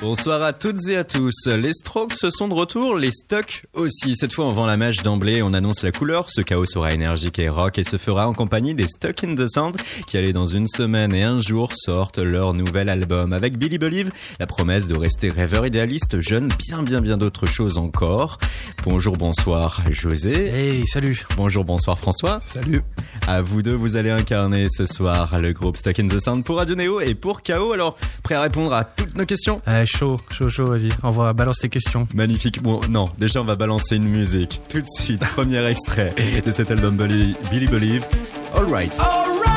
Bonsoir à toutes et à tous. Les Strokes sont de retour, les Stocks aussi. Cette fois, on vend la mèche d'emblée, on annonce la couleur. Ce chaos sera énergique et rock et se fera en compagnie des Stuck in the Sand qui, allez, dans une semaine et un jour, sortent leur nouvel album. Avec Billy Believe, la promesse de rester rêveur idéaliste, jeune, bien, bien, bien d'autres choses encore. Bonjour, bonsoir, José. Hey, salut. Bonjour, bonsoir, François. Salut. À vous deux, vous allez incarner ce soir le groupe Stuck in the Sand pour Radio Neo et pour Chaos. Alors, prêt à répondre à toutes nos questions? Euh, chaud, chaud, chaud, vas-y. On va balancer tes questions. Magnifique. Bon, non, déjà on va balancer une musique. Tout de suite, premier extrait de cet album Billy, Billy Believe. All right. Let's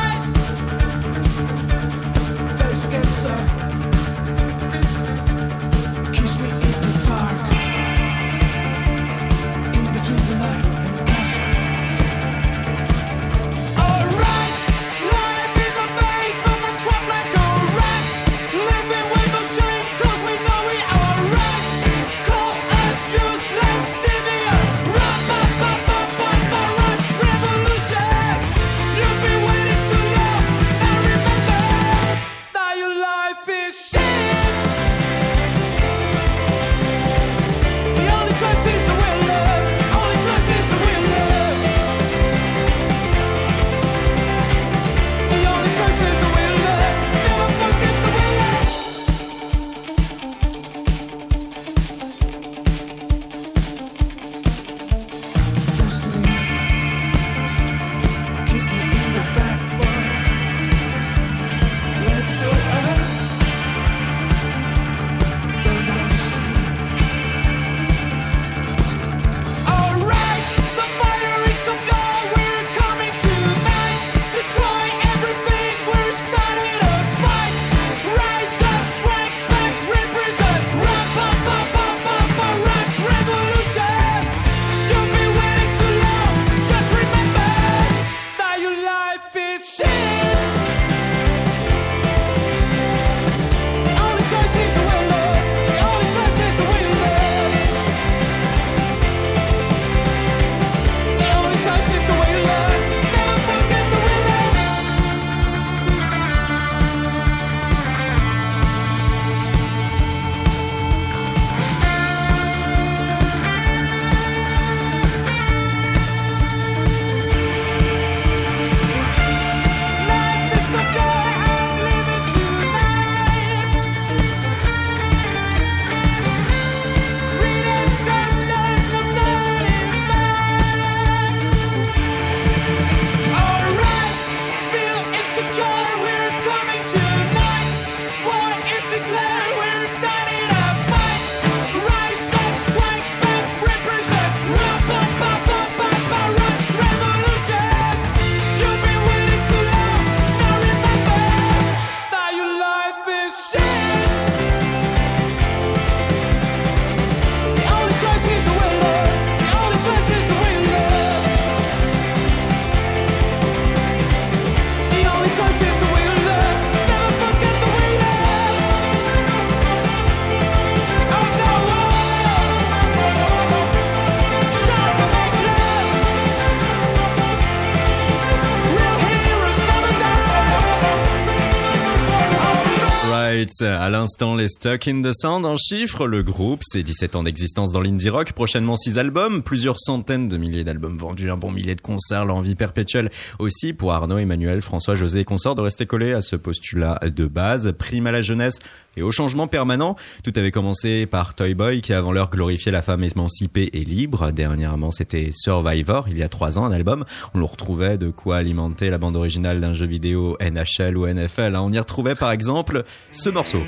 À l'instant, les Stuck in the Sand en chiffres. Le groupe, c'est 17 ans d'existence dans l'indie rock. Prochainement 6 albums, plusieurs centaines de milliers d'albums vendus, un bon millier de concerts, l'envie perpétuelle aussi pour Arnaud, Emmanuel, François, José et consorts de rester collés à ce postulat de base. Prime à la jeunesse et au changement permanent. Tout avait commencé par Toy Boy qui avant l'heure glorifiait la femme émancipée et libre. Dernièrement, c'était Survivor, il y a trois ans, un album. On le retrouvait de quoi alimenter la bande originale d'un jeu vidéo NHL ou NFL. hein. On y retrouvait par exemple ce morceau.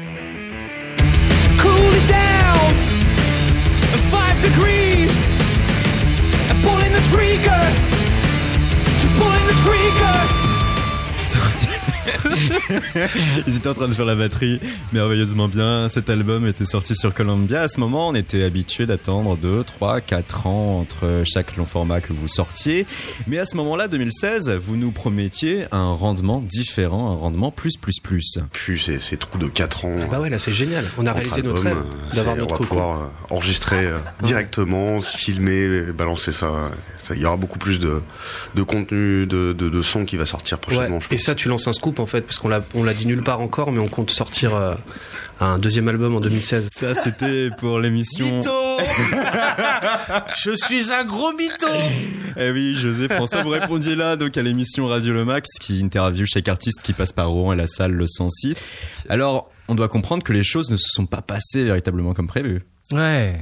Cool it down. Five degrees. And pulling the trigger. Just pulling the trigger. Ils étaient en train de faire la batterie merveilleusement bien. Cet album était sorti sur Columbia. À ce moment, on était habitué d'attendre 2, 3, 4 ans entre chaque long format que vous sortiez. Mais à ce moment-là, 2016, vous nous promettiez un rendement différent, un rendement plus, plus, plus. Plus ces, ces trous de 4 ans. Bah ouais, là c'est génial. On a réalisé notre rêve d'avoir notre On va pouvoir euh, enregistrer euh, directement, se filmer, balancer ça. Ça, Il y aura beaucoup plus de, de contenu, de, de, de son qui va sortir prochainement. Ouais. je Et pense. ça, tu lances un scoop en fait, parce qu'on l'a, on l'a dit nulle part encore, mais on compte sortir euh, un deuxième album en 2016. Ça, c'était pour l'émission. Je suis un gros mytho Eh oui, José François, vous répondiez là donc à l'émission Radio Le Max qui interviewe chaque artiste qui passe par Rouen et la salle le 106. Alors, on doit comprendre que les choses ne se sont pas passées véritablement comme prévu. Ouais.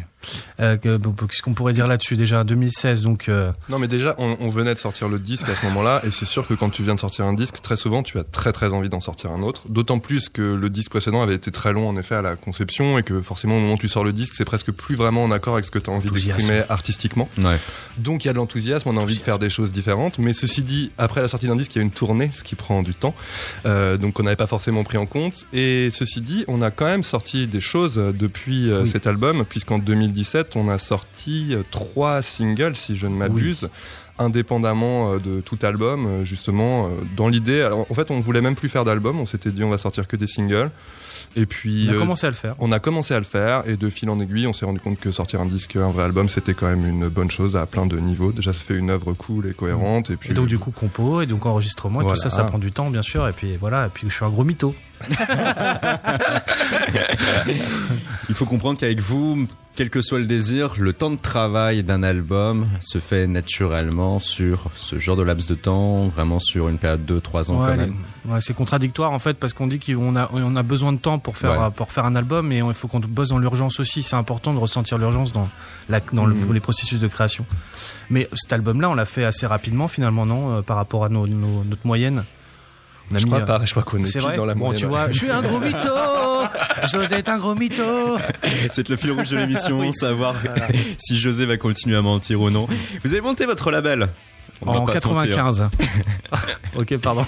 Euh, Qu'est-ce qu'on pourrait dire là-dessus déjà 2016 donc euh, Non, mais déjà, on, on venait de sortir le disque à ce moment-là, et c'est sûr que quand tu viens de sortir un disque, très souvent, tu as très très envie d'en sortir un autre. D'autant plus que le disque précédent avait été très long en effet à la conception, et que forcément, au moment où tu sors le disque, c'est presque plus vraiment en accord avec ce que tu as envie d'exprimer artistiquement. Ouais. Donc il y a de l'enthousiasme, on a envie de faire des choses différentes. Mais ceci dit, après la sortie d'un disque, il y a une tournée, ce qui prend du temps, euh, donc on n'avait pas forcément pris en compte. Et ceci dit, on a quand même sorti des choses depuis euh, Oui. cet album, puisqu'en 2017, on a sorti euh, trois singles, si je ne m'abuse. indépendamment euh, de tout album euh, justement dans l'idée en fait on voulait même plus faire d'album on s'était dit on va sortir que des singles et puis on a commencé à le faire. on a commencé à le faire et de fil en aiguille, on s'est rendu compte que sortir un disque, un vrai album, c'était quand même une bonne chose à plein de niveaux. Déjà, ça fait une œuvre cool et cohérente. Et puis, Et donc du coup compo et donc enregistrement et Voilà. tout ça ça prend du temps bien sûr et puis voilà et puis je suis un gros mytho. Il faut comprendre qu'avec vous, quel que soit le désir, le temps de travail d'un album se fait naturellement sur ce genre de laps de temps, vraiment sur une période de 2-3 ans Ouais, quand les- même. ouais, c'est contradictoire en fait parce qu'on dit qu'on a on a besoin de temps pour faire Ouais. pour faire un album et il faut qu'on bosse dans l'urgence aussi. C'est important de ressentir l'urgence dans la dans le- Mhm. les processus de création. Mais cet album-là, on l'a fait assez rapidement finalement non euh, par rapport à nos, nos- notre moyenne. On a je mis, crois euh, pas, je crois qu'on est, vrai. dans la bon, tu vois, je suis un gros mytho. José est un gros mytho. C'est le fil rouge de l'émission, savoir si José va continuer à mentir ou non. Vous avez monté votre label On En pas se mentir. 95. ok, pardon.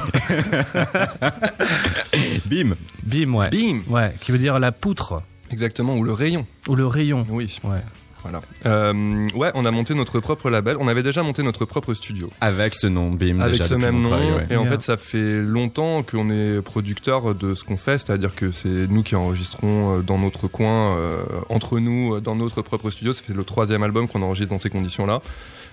Bim Bim, ouais. Bim Ouais, qui veut dire la poutre Exactement, ou le rayon. ou le rayon. Oui, Ouais. Voilà. Euh, ouais, on a monté notre propre label. On avait déjà monté notre propre studio. Avec ce nom, Bim. avec déjà, ce même nom. travail, ouais. Et en fait, ça fait longtemps qu'on est producteur de ce qu'on fait, c'est-à-dire que c'est nous qui enregistrons euh, dans notre coin, euh, entre nous, euh, dans notre propre studio. Ça fait le troisième album qu'on enregistre dans ces conditions-là.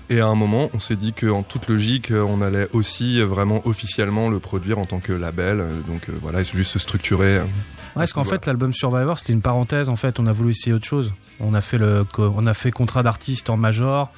Et à un moment, on s'est dit qu'en toute logique, euh, on allait aussi vraiment officiellement le produire en tant que label. Euh, Donc euh, voilà, c'est juste se structurer. euh. Ouais, parce qu'en Voilà. fait, l'album Survivor, c'était une parenthèse. En fait, on a voulu essayer autre chose. On a fait le, on a fait contrat d'artiste en major.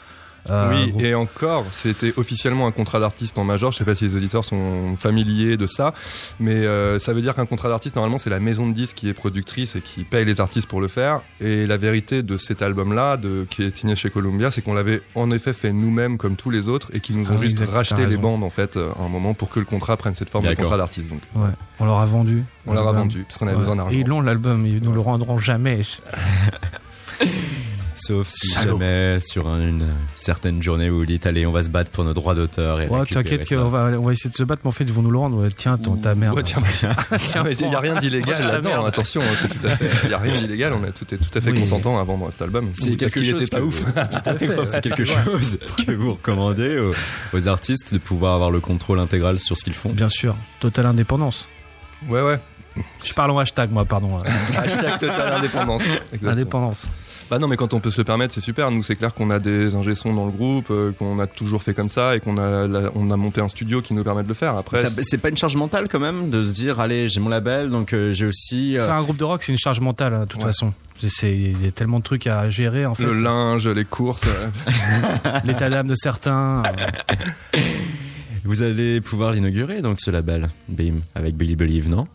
Euh, oui, groupe- et encore, c'était officiellement un contrat d'artiste en major. Je sais pas si les auditeurs sont familiers de ça, mais euh, ça veut dire qu'un contrat d'artiste, normalement, c'est la maison de disques qui est productrice et qui paye les artistes pour le faire. Et la vérité de cet album-là, qui est signé chez Columbia, c'est qu'on l'avait en effet fait nous-mêmes comme tous les autres et qu'ils nous Ah ont oui, juste exact, racheté les bandes, en fait, euh, à un moment pour que le contrat prenne cette forme de contrat d'artiste. Donc, ouais, on leur a vendu. on l'a L'album. revendu parce qu'on avait Ouais. besoin d'argent. Et ils l'ont l'album, ils nous le rendront jamais. Sauf si Salaud. jamais sur un- une certaine journée où vous dites allez on va se battre pour nos droits d'auteur et Ouais, t'inquiète qu'on va, on va essayer de se battre, mais en fait, ils vont nous le rendre. Ouais, Tiens, ton, ta merde. Ouais, tiens, Tiens, il n'y a rien d'illégal là-dedans, attention, hein, c'est tout à fait. Il n'y a rien d'illégal, on est tout, est tout à fait Oui. consentant à vendre cet album. C'est quelque chose pas que- ouf. C'est quelque chose que vous recommandez aux, aux artistes de pouvoir avoir le contrôle intégral sur ce qu'ils font. Bien sûr, totale indépendance. Ouais, ouais. Je parle en hashtag, moi, pardon. Hashtag totale indépendance. Exactement. Indépendance. Bah non, mais quand on peut se le permettre, c'est super. Nous, c'est clair qu'on a des ingé dans le groupe, euh, qu'on a toujours fait comme ça et qu'on a, la- on a monté un studio qui nous permet de le faire. Après, C'est pas une charge mentale quand même de se dire allez j'ai mon label donc euh, j'ai aussi euh, Faire un groupe de rock, c'est une charge mentale, hein, de toute Ouais. façon. Il y a tellement de trucs à gérer, en fait. le linge, les courses. L'état d'âme de certains. euh, vous allez pouvoir l'inaugurer donc ce label Bim avec Billy Believe non?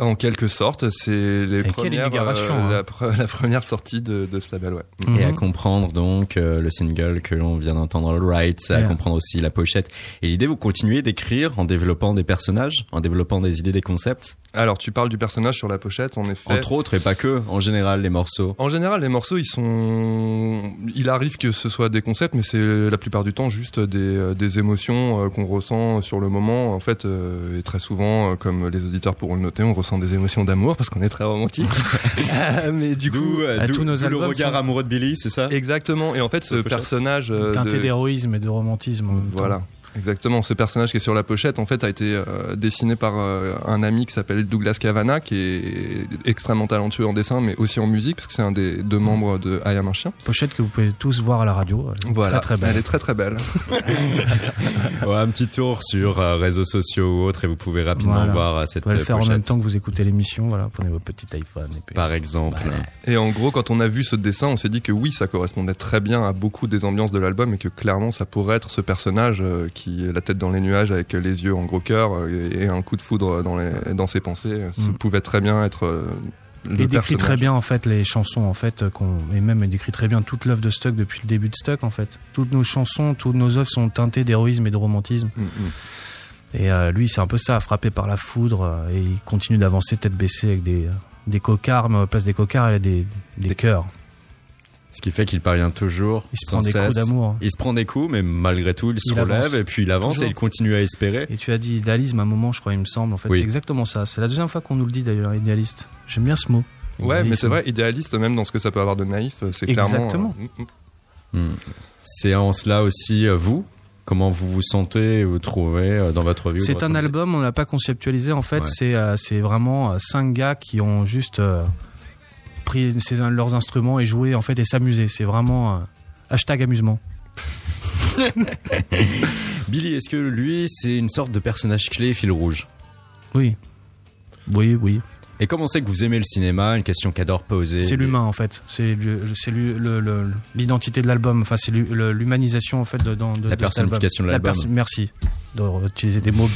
En quelque sorte, c'est les premières, inauguration, hein. la, pre- la première sortie de, de ce label, ouais. et à mhm. comprendre donc euh, le single que l'on vient d'entendre All Right à comprendre aussi la pochette et l'idée vous continuez d'écrire en développant des personnages en développant des idées des concepts? Alors, tu parles du personnage sur la pochette, en effet. Entre autres, et pas que, en général, les morceaux. En général, les morceaux, ils sont. Il arrive que ce soit des concepts, mais c'est la plupart du temps juste des, euh, des émotions euh, qu'on ressent sur le moment. En fait, euh, et très souvent, euh, comme les auditeurs pourront le noter, on ressent des émotions d'amour parce qu'on est très romantique. mais du coup. Euh, à tous nos le regard sont- amoureux de Billy, c'est ça? Exactement. Et en fait, ce personnage. euh, Teinté de- d'héroïsme et de romantisme. Voilà. Exactement, ce personnage qui est sur la pochette en fait a été euh, dessiné par euh, un ami qui s'appelle Douglas Cavana qui est extrêmement talentueux en dessin mais aussi en musique parce que c'est un des deux membres de I Am un chien. Pochette que vous pouvez tous voir à la radio. Elle est Voilà, Très très elle belle. est très très belle. Ouais, un petit tour sur euh, réseaux sociaux ou autres et vous pouvez rapidement Voilà. voir euh, Vous cette pouvez le faire en pochette, même temps que vous écoutez l'émission. Voilà, prenez votre petit iPhone. Et puis... par exemple. Voilà. Et en gros, quand on a vu ce dessin, on s'est dit que oui, ça correspondait très bien à beaucoup des ambiances de l'album et que clairement, ça pourrait être ce personnage euh, qui la tête dans les nuages avec les yeux en gros cœur euh, et, et un coup de foudre dans, les, dans ses pensées. Ça Mm. pouvait très bien être euh, le Il décrit très bien en fait les chansons en fait qu'on et même il décrit très bien toute l'œuvre de Stuck depuis le début de Stuck en fait. Toutes nos chansons, toutes nos œuvres sont teintées d'héroïsme et de romantisme. Mm, mm. Et euh, lui, c'est un peu ça, frappé par la foudre euh, et il continue d'avancer tête baissée avec des des cocards, mais à la place des cocards, il y a des des cœurs. Ce qui fait qu'il parvient toujours Il se sans prend des coups d'amour. Il se prend des coups, mais malgré tout, il se Il relève avance. et puis il avance Toujours. et il continue à espérer. Et tu as dit idéalisme à un moment, je crois, il me semble. En fait, Oui. c'est exactement ça. C'est la deuxième fois qu'on nous le dit d'ailleurs, idéaliste. J'aime bien ce mot. Ouais, mais c'est vrai, idéaliste même dans ce que ça peut avoir de naïf, c'est clairement. Exactement. euh, mm, mm. Hmm. C'est en cela aussi, euh, vous, comment vous vous sentez, vous trouvez euh, dans votre vie C'est un album, on l'a pas conceptualisé. En fait, Ouais. c'est euh, c'est vraiment euh, cinq gars qui ont juste euh, pris leurs instruments et joué en fait et s'amuser. C'est vraiment euh, hashtag amusement. Billy, est-ce que lui, c'est une sorte de personnage clé fil rouge? Oui, oui, oui. Et comme on sait que vous aimez le cinéma, une question qu'adore poser. C'est l'humain en fait. C'est l'identité de l'album. Enfin, c'est l'humanisation en fait de, dans, de, La personnification de album. La l'album. perso- Merci d'utiliser des mots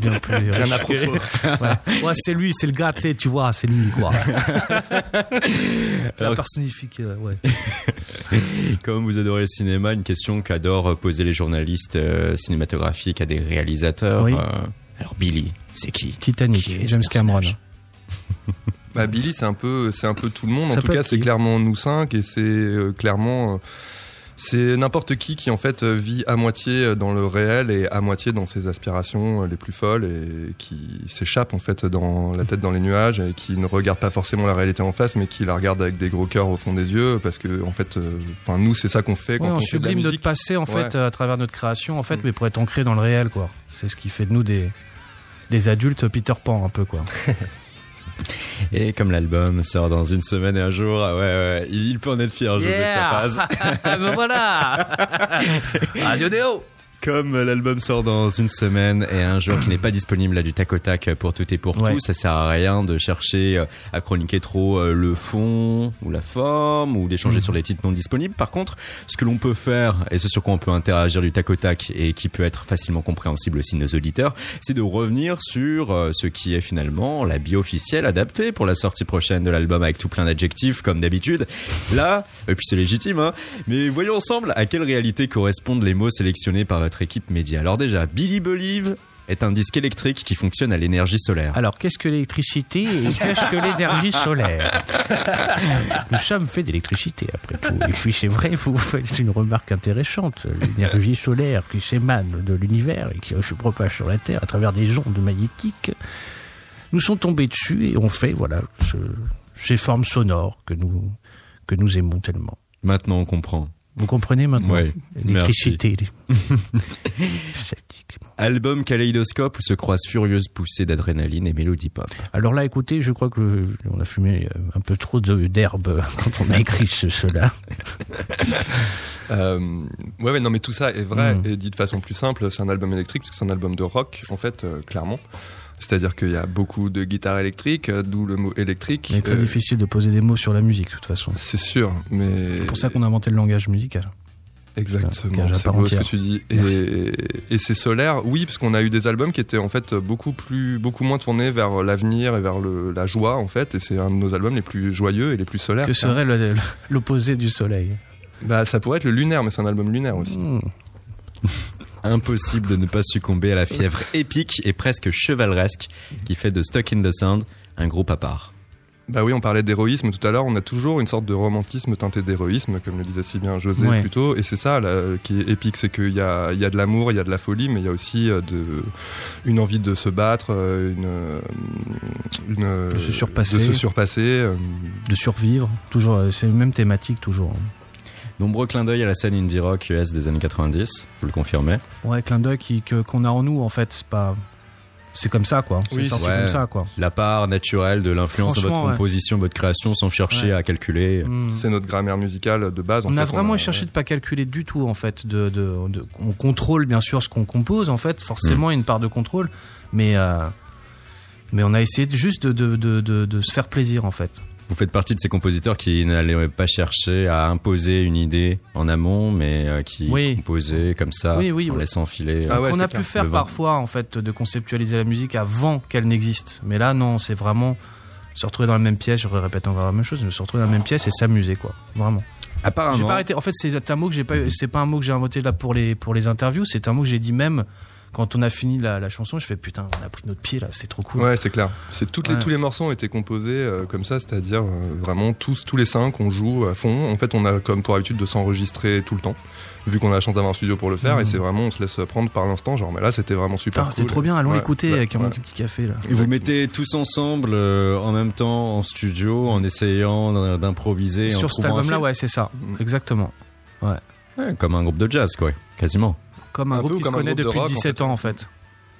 bien plus. Bien à propos. ouais, Ouais, c'est lui, c'est le gars, tu vois, c'est lui quoi. ça personnifie. que- Ouais. Comme vous adorez le cinéma, une question qu'adorent poser les journalistes euh, cinématographiques à des réalisateurs. Oui. euh, alors Billy, c'est qui? Titanic, Qui James Cameron. Bah, Billy, c'est un peu, c'est un peu tout le monde. Ça en tout cas, c'est clairement nous cinq et c'est euh, clairement, euh, c'est n'importe qui qui en fait euh, vit à moitié dans le réel et à moitié dans ses aspirations les plus folles et qui s'échappe en fait dans la tête dans les nuages et qui ne regarde pas forcément la réalité en face, mais qui la regarde avec des gros cœurs au fond des yeux parce que en fait, enfin nous, c'est ça qu'on fait quand Ouais, on, on fait de la sublime notre passé en fait Ouais. à travers notre création en fait, Mm. mais pour être ancré dans le réel quoi. C'est ce qui fait de nous des des adultes Peter Pan un peu quoi. Et comme l'album sort dans une semaine et un jour, ah ouais, ouais, il peut en être fier, ça passe. ben voilà. Radio Néo. Comme l'album sort dans une semaine et un jour qui n'est pas disponible là du tac au tac pour tout et pour Ouais. tout, ça sert à rien de chercher euh, à chroniquer trop euh, le fond ou la forme ou d'échanger Mhm. sur les titres non disponibles. Par contre, ce que l'on peut faire et ce sur quoi on peut interagir du tac au tac et qui peut être facilement compréhensible aussi de nos auditeurs, c'est de revenir sur euh, ce qui est finalement la bio officielle adaptée pour la sortie prochaine de l'album avec tout plein d'adjectifs comme d'habitude. Là, et puis c'est légitime, hein, mais voyons ensemble à quelle réalité correspondent les mots sélectionnés par votre équipe média. Alors déjà, Billy Believe est un disque électrique qui fonctionne à l'énergie solaire. Alors, qu'est-ce que l'électricité et qu'est-ce que l'énergie solaire? Nous sommes faits d'électricité, après tout. Et puis, c'est vrai, vous faites une remarque intéressante. L'énergie solaire qui s'émane de l'univers et qui se propage sur la Terre à travers des ondes magnétiques nous sont tombés dessus et on fait, voilà, ce- ces formes sonores que nous, que nous aimons tellement. Maintenant, on comprend. Vous comprenez maintenant Ouais, L'électricité. Album kaléidoscope où se croisent furieuses poussées d'adrénaline et mélodie pop. Alors là, écoutez, je crois que euh, on a fumé euh, un peu trop d'herbe quand on a écrit ce, cela. Euh, ouais, ouais, non, mais tout ça est vrai. Mm. Et dit de façon plus simple, c'est un album électrique parce que c'est un album de rock, en fait, euh, clairement. C'est-à-dire qu'il y a beaucoup de guitares électriques, euh, d'où le mot électrique. Il est très Euh, difficile de poser des mots sur la musique, de toute façon. C'est sûr, mais. C'est pour ça qu'on a inventé le langage musical. Exactement, c'est beau ce que tu dis. Merci. Et, et c'est solaire, oui, parce qu'on a eu des albums qui étaient en fait beaucoup plus, beaucoup moins tournés vers l'avenir et vers le, la joie en fait. Et c'est un de nos albums les plus joyeux et les plus solaires. Que serait l'opposé du soleil? Bah, ça pourrait être le lunaire, mais c'est un album lunaire aussi. Hmm. Impossible de ne pas succomber à la fièvre épique et presque chevaleresque qui fait de Stuck in the Sand un groupe à part. Bah oui, on parlait d'héroïsme tout à l'heure. On a toujours une sorte de romantisme teinté d'héroïsme, comme le disait si bien José Ouais. plus tôt. Et c'est ça là, qui est épique, c'est qu'il y a, il y a de l'amour, il y a de la folie, mais il y a aussi euh, de, une envie de se battre, euh, une, euh, une De se surpasser. de se surpasser. De survivre, toujours, c'est la même thématique toujours. Nombreux clins d'œil à la scène indie rock US des années 90, vous le confirmez Ouais, clin d'œil qui- que- qu'on a en nous en fait, c'est pas. C'est comme ça quoi. Oui, sorti ouais. comme ça quoi. La part naturelle de l'influence de votre Franchement, ouais. composition, votre création, sans chercher Ouais. à calculer. Mm. C'est notre grammaire musicale de base. en On a vraiment a- cherché de pas calculer du tout en fait. De, de, de- on contrôle bien sûr ce qu'on compose en fait. Forcément, il y a une part de contrôle, mais euh, mais on a essayé juste de, de, de, de, de se faire plaisir en fait. Vous faites partie de ces compositeurs qui n'allaient pas chercher à imposer une idée en amont, mais euh, qui Oui. composaient comme ça, Oui, oui, en laissant filer. Ah ouais, on a clair. pu faire parfois en fait de conceptualiser la musique avant qu'elle n'existe. Mais là non, c'est vraiment se retrouver dans la même pièce. Je répète encore la même chose, mais se retrouver dans la même pièce et s'amuser quoi. Vraiment. J'ai Apparemment, pas arrêté. En fait, c'est un mot que j'ai pas. C'est pas un mot que j'ai inventé là pour les pour les interviews. C'est un mot que j'ai dit même quand on a fini la, la chanson. Je fais putain, on a pris notre pied là. C'est trop cool. Ouais, c'est clair. C'est toutes les, Ouais. tous les morceaux ont été composés euh, comme ça, c'est-à-dire euh, vraiment tous, tous les cinq, on joue à fond. En fait, on a comme pour habitude de s'enregistrer tout le temps, vu qu'on a la chance d'avoir un studio pour le faire, Mhm. et c'est vraiment, on se laisse prendre par l'instant. Genre, mais là, c'était vraiment super. C'était cool. trop bien. Allons Ouais, l'écouter ouais, avec un ouais. petit café là. Et vous mettez tous ensemble euh, en même temps en studio, en essayant d'im- d'improviser. en Sur cet trouvant un album-là, ouais, c'est ça. Mhm. Exactement. Ouais, comme un groupe de jazz, quoi, quasiment. Comme un, Un groupe qui se connaît depuis rock, en 17 fait. ans en fait.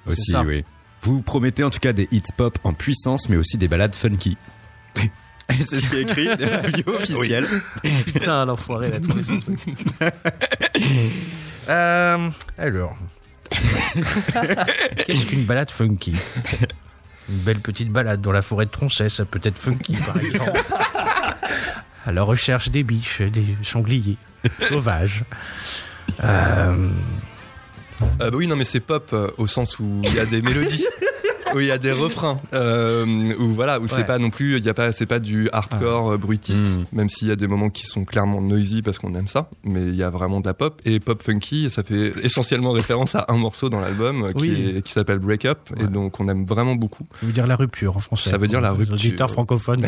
Aussi, oui. Vous promettez en tout cas des hits pop en puissance, mais aussi des ballades funky. C'est ce qui est écrit dans la bio officielle. Putain, l'enfoiré, il a trouvé son truc. Euh, alors. Qu'est-ce qu'une balade funky? Une belle petite balade dans la forêt de Tronchet, ça peut être funky par exemple. à la recherche des biches, des sangliers sauvages. Euh, Euh, bah oui, non, mais c'est pop euh, au sens où il y a des mélodies. Où il y a des refrains, euh, où voilà, où c'est pas non plus, il y a pas, c'est pas du hardcore euh, bruitiste, Mm. même s'il y a des moments qui sont clairement noisy parce qu'on aime ça, mais il y a vraiment de la pop et pop funky, ça fait essentiellement référence à un morceau dans l'album euh, qui, Oui. est- qui s'appelle Break Up et donc on aime vraiment beaucoup. ça veut dire la rupture en français. Ça veut dire la rupture. auditeurs francophones.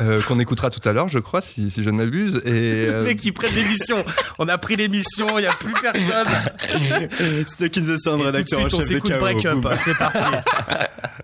Euh, qu'on écoutera tout à l'heure, je crois, si, si je ne m'abuse. Et euh, Mec, qui prennent l'émission. On a pris l'émission, il n'y a plus personne. Stuck in the Sound, rédacteur en chef de s'écoute KO. Break Up. Boum. C'est parti.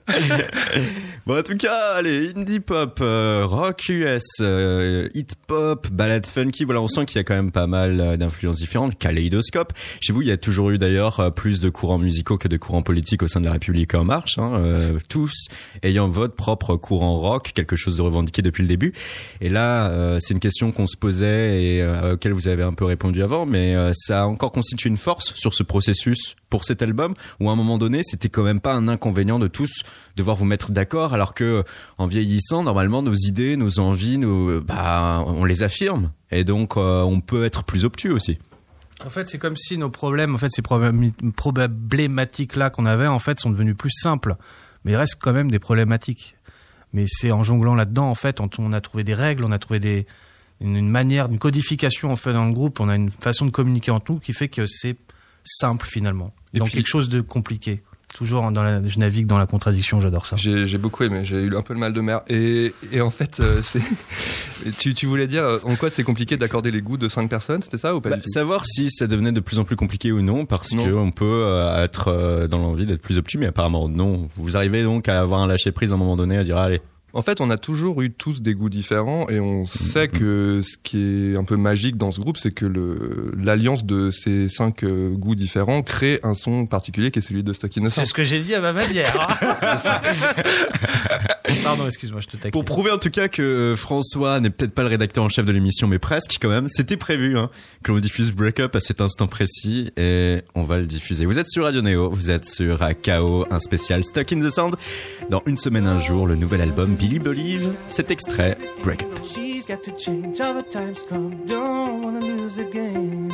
Bon, en tout cas, allez, indie pop, euh, rock US, euh, hit pop, ballade funky. Voilà, on sent qu'il y a quand même pas mal euh, d'influences différentes. Kaléidoscope. Chez vous, il y a toujours eu d'ailleurs euh, plus de courants musicaux que de courants politiques au sein de la République en marche. Hein, euh, tous ayant votre propre courant rock, quelque chose de revendiqué depuis le début. Et là, euh, c'est une question qu'on se posait et euh, auquel vous avez un peu répondu avant, mais ça a encore constitué une force sur ce processus pour cet album, où à un moment donné, c'était quand même pas un inconvénient de tous devoir vous mettre d'accord, alors que en vieillissant, normalement, nos idées, nos envies, nos, bah, on les affirme, et donc euh, on peut être plus obtus aussi. En fait, c'est comme si nos problèmes, en fait, ces problématiques-là qu'on avait, en fait, sont devenus plus simples. Mais il reste quand même des problématiques. Mais c'est en jonglant là-dedans, en fait, on, a trouvé des règles, on a trouvé des, une, une manière, une codification, en fait, dans le groupe, on a une façon de communiquer entre nous qui fait que c'est simple, finalement. Et dans puis- quelque chose de compliqué. Toujours dans la, je navigue dans la contradiction, j'adore ça. J'ai j'ai beaucoup aimé, j'ai eu un peu le mal de mer. Et, et en fait, euh, c'est. tu, tu voulais dire euh, en quoi c'est compliqué d'accorder les goûts de cinq personnes, c'était ça ou pas Bah, du tout? savoir si ça devenait de plus en plus compliqué ou non, parce Non. que on peut euh, être euh, dans l'envie d'être plus obtus, mais apparemment non. Vous arrivez donc à avoir un lâcher prise à un moment donné, à dire allez, En fait, on a toujours eu tous des goûts différents et on Mm, sait que ce qui est un peu magique dans ce groupe, c'est que le l'alliance de ces cinq euh, goûts différents crée un son particulier qui est celui de Stock Innocent. C'est ce que j'ai dit à ma manière. hein. Pardon, excuse-moi, je te taquine. Pour prouver en tout cas que euh, François n'est peut-être pas le rédacteur en chef de l'émission, mais presque quand même, c'était prévu hein, que l'on diffuse Break Up à cet instant précis et on va le diffuser. Vous êtes sur Radio Neo, vous êtes sur KO, un spécial Stuck in the Sound. Dans une semaine, un jour, le nouvel album Billy Believe, cet extrait Break Up. She's got to change, other times come. Don't wanna lose the game.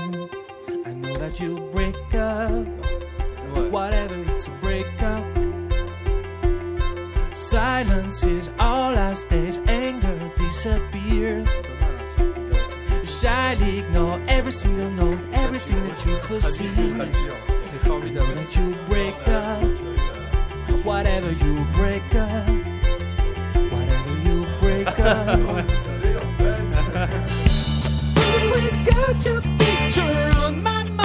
I know that you break up, whatever, it's a break up. Silence is all I stays, anger disappears. shyly ignore every single note, everything that you foresee. That you break up, whatever you break up, whatever you break up. Always got your picture on my mind.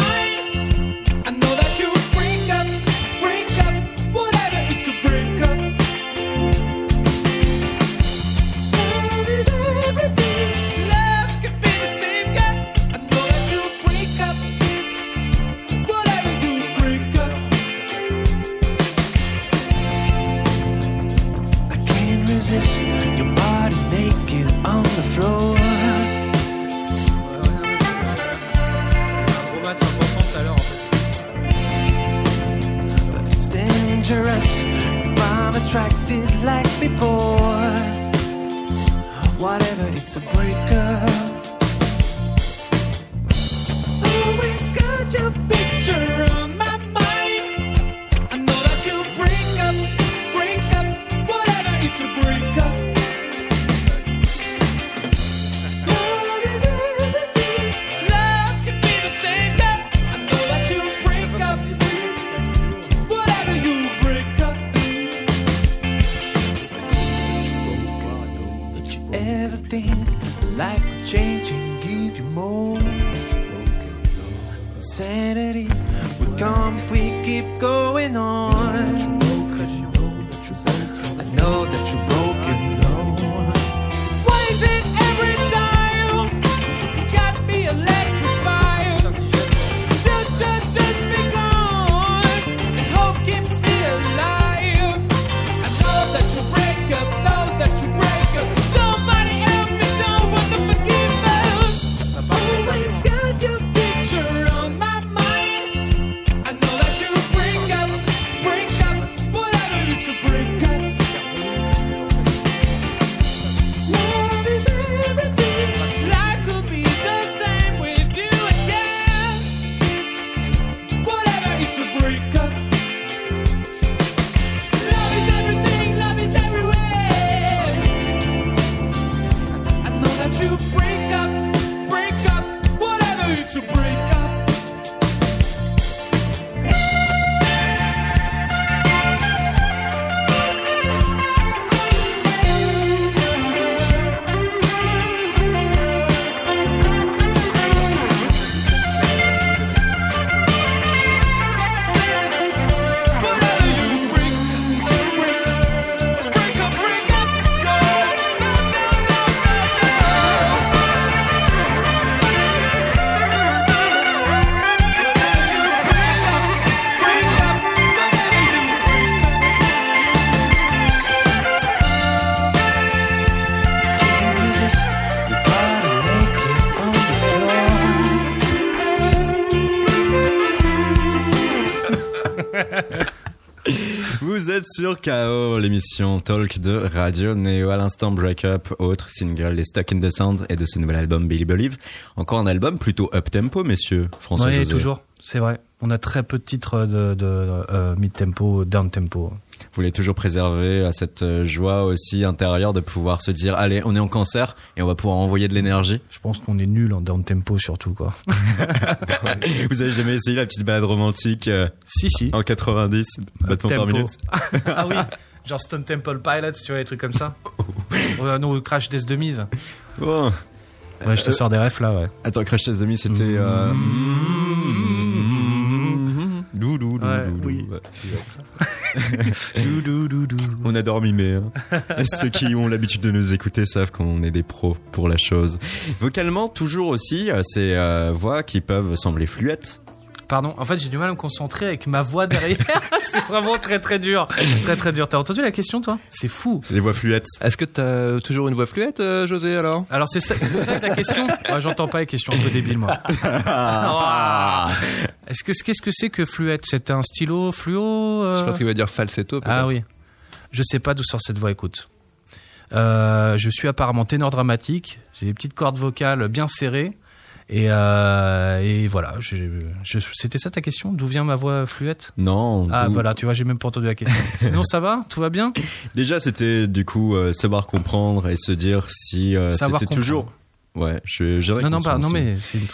Whatever, it's sur KO, l'émission Talk de Radio Neo. À l'instant, Break Up, autre single des Stuck in the Sound et de ce nouvel album Billy Believe. Encore un album plutôt up-tempo, messieurs. François Oui, toujours. C'est vrai. On a très peu de titres de, de euh, mid-tempo, down-tempo. Vous voulez toujours préserver à cette euh, joie aussi intérieure de pouvoir se dire, allez, on est en concert et on va pouvoir envoyer de l'énergie. Je pense qu'on est nul en down-tempo surtout, quoi. Vous avez jamais essayé la petite balade romantique euh, si, si. en 90 battements par Tempo. minute ah oui. Genre Stone Temple Pilots, tu vois, des trucs comme ça. Ouais, non, Crash Test de mise. Oh. Ouais, je te sors des refs là, ouais. Attends, Crash Test Dummy, c'était... Euh... Dou, On adore mimer. Hein. Et Ceux qui ont l'habitude de nous écouter savent qu'on est des pros pour la chose. Vocalement, toujours aussi, euh, ces euh, voix qui peuvent sembler fluettes. Pardon, en fait, j'ai du mal à me concentrer avec ma voix derrière. c'est vraiment très très dur. Très très dur. T'as entendu la question, toi? C'est fou. Les voix fluettes. Est-ce que t'as toujours une voix fluette, euh, José, alors? Alors, c'est ça, c'est ça ta question Ouais, J'entends pas les questions un peu débiles, moi. Ah. Est-ce que qu'est-ce que c'est que fluette? C'est un stylo fluo euh Je pense qu'il va dire falsetto. peut-être. Ah oui. Je sais pas d'où sort cette voix, écoute. Euh, je suis apparemment ténor dramatique. J'ai des petites cordes vocales bien serrées. Et, euh, et voilà. C'était ça ta question? D'où vient ma voix fluette? Non. Ah voilà, tu vois, j'ai même pas entendu la question. Sinon ça va? Tout va bien? Déjà, c'était du coup euh, savoir comprendre et se dire si euh, c'était toujours. Ouais, je, Non, non, conscience. non, mais c'est une-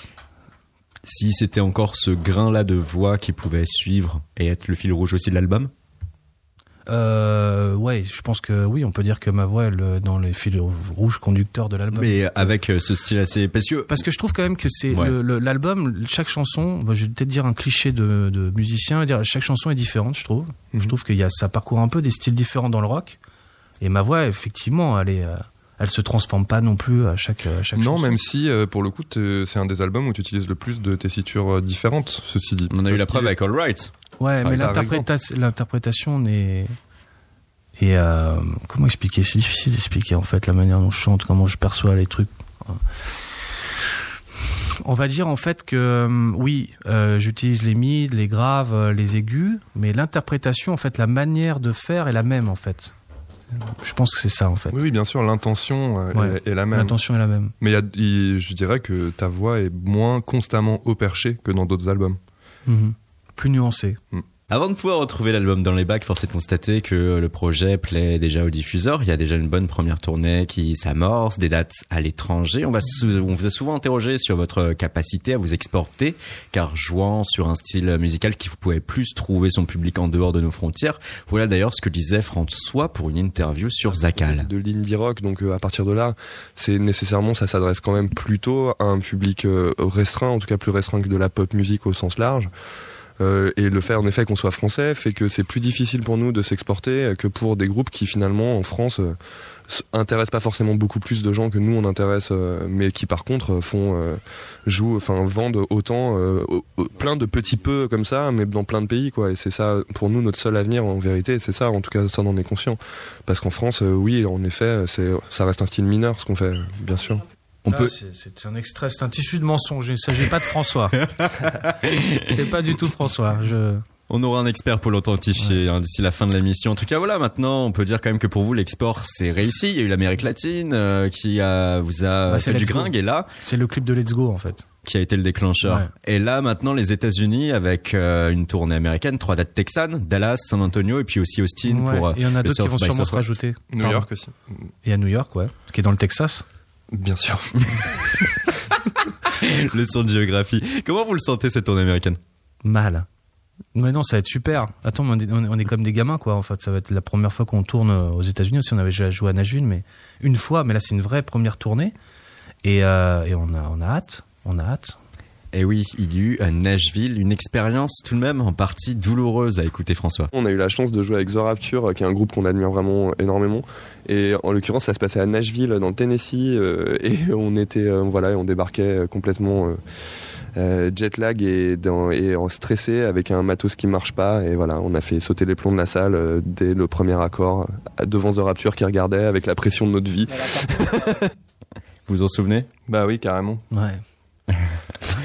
Si c'était encore ce grain-là de voix qui pouvait suivre et être le fil rouge aussi de l'album? Euh, ouais, je pense que oui, on peut dire que ma voix elle, euh, dans les fils rouges conducteurs de l'album. Mais avec euh, ce style assez... Que... Parce que je trouve quand même que c'est Ouais. l'album, chaque chanson, bah, je vais peut-être dire un cliché de, de musicien, dire chaque chanson est différente, je trouve. Mhm. Je trouve qu'il y a ça parcourt un peu des styles différents dans le rock. Et ma voix, effectivement, elle est, euh, elle se transforme pas non plus à chaque, à chaque Non, chanson. même si euh, pour le coup, c'est un des albums où tu utilises le plus de tessitures euh, différentes, ceci dit. On a eu la preuve avec All Right. Ouais, Par mais l'interprétation, l'interprétation n'est et euh, comment expliquer? C'est difficile d'expliquer en fait la manière dont je chante, comment je perçois les trucs. On va dire en fait que oui, euh, j'utilise les mids, les graves, les aigus, mais l'interprétation en fait, la manière de faire est la même en fait. Je pense que c'est ça en fait. Oui, oui, bien sûr, l'intention euh, Ouais. est, est la même. L'intention est la même. Mais y a- je dirais que ta voix est moins constamment au perché que dans d'autres albums. Mhm. Plus nuancé. Avant de pouvoir retrouver l'album dans les bacs, force est de constater que le projet plaît déjà aux diffuseurs. Il y a déjà une bonne première tournée qui s'amorce, des dates à l'étranger. On, va on vous a souvent interrogé sur votre capacité à vous exporter, car jouant sur un style musical qui pouvait plus trouver son public en dehors de nos frontières. Voilà d'ailleurs ce que disait François pour une interview sur Zakal. C'est de l'indie rock, donc euh, à partir de là, c'est nécessairement, ça s'adresse quand même plutôt à un public euh, restreint, en tout cas plus restreint que de la pop musique au sens large. Euh, et le fait en effet qu'on soit français fait que c'est plus difficile pour nous de s'exporter que pour des groupes qui finalement en France euh, intéressent pas forcément beaucoup plus de gens que nous on intéresse, euh, mais qui par contre euh, font euh, jouent, enfin vendent autant euh, plein de petits peu comme ça, mais dans plein de pays quoi. Et c'est ça pour nous notre seul avenir en vérité. C'est ça en tout cas ça on en est conscient. Parce qu'en France, oui, en effet, c'est, ça reste un style mineur ce qu'on fait, bien sûr. On peut, c'est- C'est un extrait, c'est un tissu de mensonge. Il ne s'agit pas de François. c'est pas du tout François. Je... On aura un expert pour l'authentifier d'ici la fin de l'émission. En tout cas, voilà, maintenant, on peut dire quand même que pour vous, l'export, c'est réussi. Il y a eu l'Amérique latine euh, qui a, vous a Bah, fait du Let's Go. gringue et là, C'est le clip de Let's Go en fait. qui a été le déclencheur. Ouais. Et là, maintenant, les États-Unis avec euh, une tournée américaine, trois dates texanes, Dallas, San Antonio et puis aussi Austin Ouais. pour euh, Et il y en a d'autres qui vont sûrement se rajouter. New Pardon. York aussi. Et à New York, ouais, qui est dans le Texas. Bien sûr. Leçon de géographie. Comment vous le sentez cette tournée américaine? Mal. Mais non, ça va être super. Attends, on est, on comme des gamins, quoi. En fait, ça va être la première fois qu'on tourne aux États-Unis. Aussi, on avait déjà joué à Nashville, mais une fois. Mais là, c'est une vraie première tournée. Et, euh, et on, a, on a hâte. On a hâte. Et Eh oui, il y a eu à Nashville une expérience tout de même en partie douloureuse à écouter François. On a eu la chance de jouer avec The Rapture, euh, qui est un groupe qu'on admire vraiment énormément. Et en l'occurrence, ça se passait à Nashville, dans le Tennessee, euh, et on était, euh, voilà, on débarquait euh, complètement euh, euh, jet lag et, dans, et en stressé avec un matos qui marche pas. Et voilà, on a fait sauter les plombs de la salle euh, dès le premier accord, euh, devant The Rapture qui regardait avec la pression de notre vie. Vous vous en souvenez? Bah oui, carrément. Ouais.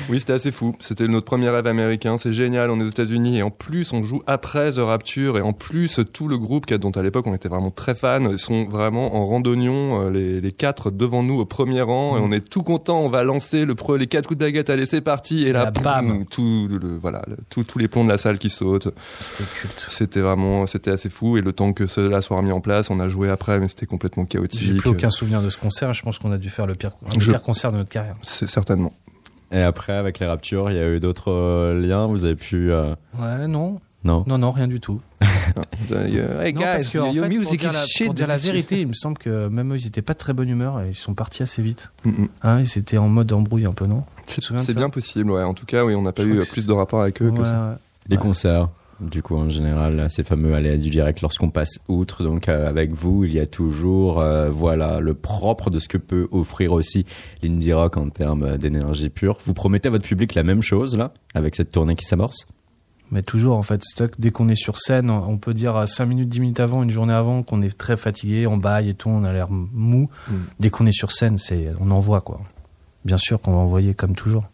Oui, c'était assez fou. C'était notre premier rêve américain. C'est génial. On est aux États-Unis et en plus, on joue après The Rapture et en plus, tout le groupe, dont à l'époque on était vraiment très fans, sont vraiment en randonnion, euh, les, les quatre devant nous au premier rang et on est tout content. On va lancer le les quatre coups de baguette. Allez, c'est parti. Et là, La bam. tout le, voilà, le- tout- tous les plombs de la salle qui sautent. C'était culte. C'était vraiment, c'était assez fou. Et le temps que cela soit remis en place, on a joué après, mais c'était complètement chaotique. J'ai plus aucun souvenir de ce concert. Je pense qu'on a dû faire le pire, Je- concert de notre carrière. C'est certainement. Et après, avec les Raptures, il y a eu d'autres euh, liens. Vous avez pu... euh, Ouais, non. Non Non, non, rien du tout. Hey non, parce que, en fait, pour dire, la, pour dire la vérité, il me semble que même eux, ils étaient pas de très bonne humeur et ils sont partis assez vite. Mm, mm. Hein, ils étaient en mode embrouille un peu, non? C'est te souviens de c'est ça? bien possible, ouais. En tout cas, oui, on n'a pas Je eu crois que plus c'est- de rapport avec eux que Ouais, ça. ouais. Les Ouais. concerts, du coup, en général, ces fameux aléas du direct, lorsqu'on passe outre, donc euh, avec vous, il y a toujours, euh, voilà, le propre de ce que peut offrir aussi l'indie rock en termes d'énergie pure. Vous promettez à votre public la même chose, là, avec cette tournée qui s'amorce? Mais toujours, en fait, que dès qu'on est sur scène, on peut dire à 5 minutes, 10 minutes avant, une journée avant, qu'on est très fatigué, on baille et tout, on a l'air mou. Mm. Dès qu'on est sur scène, c'est, on envoie, quoi. Bien sûr qu'on va envoyer comme toujours.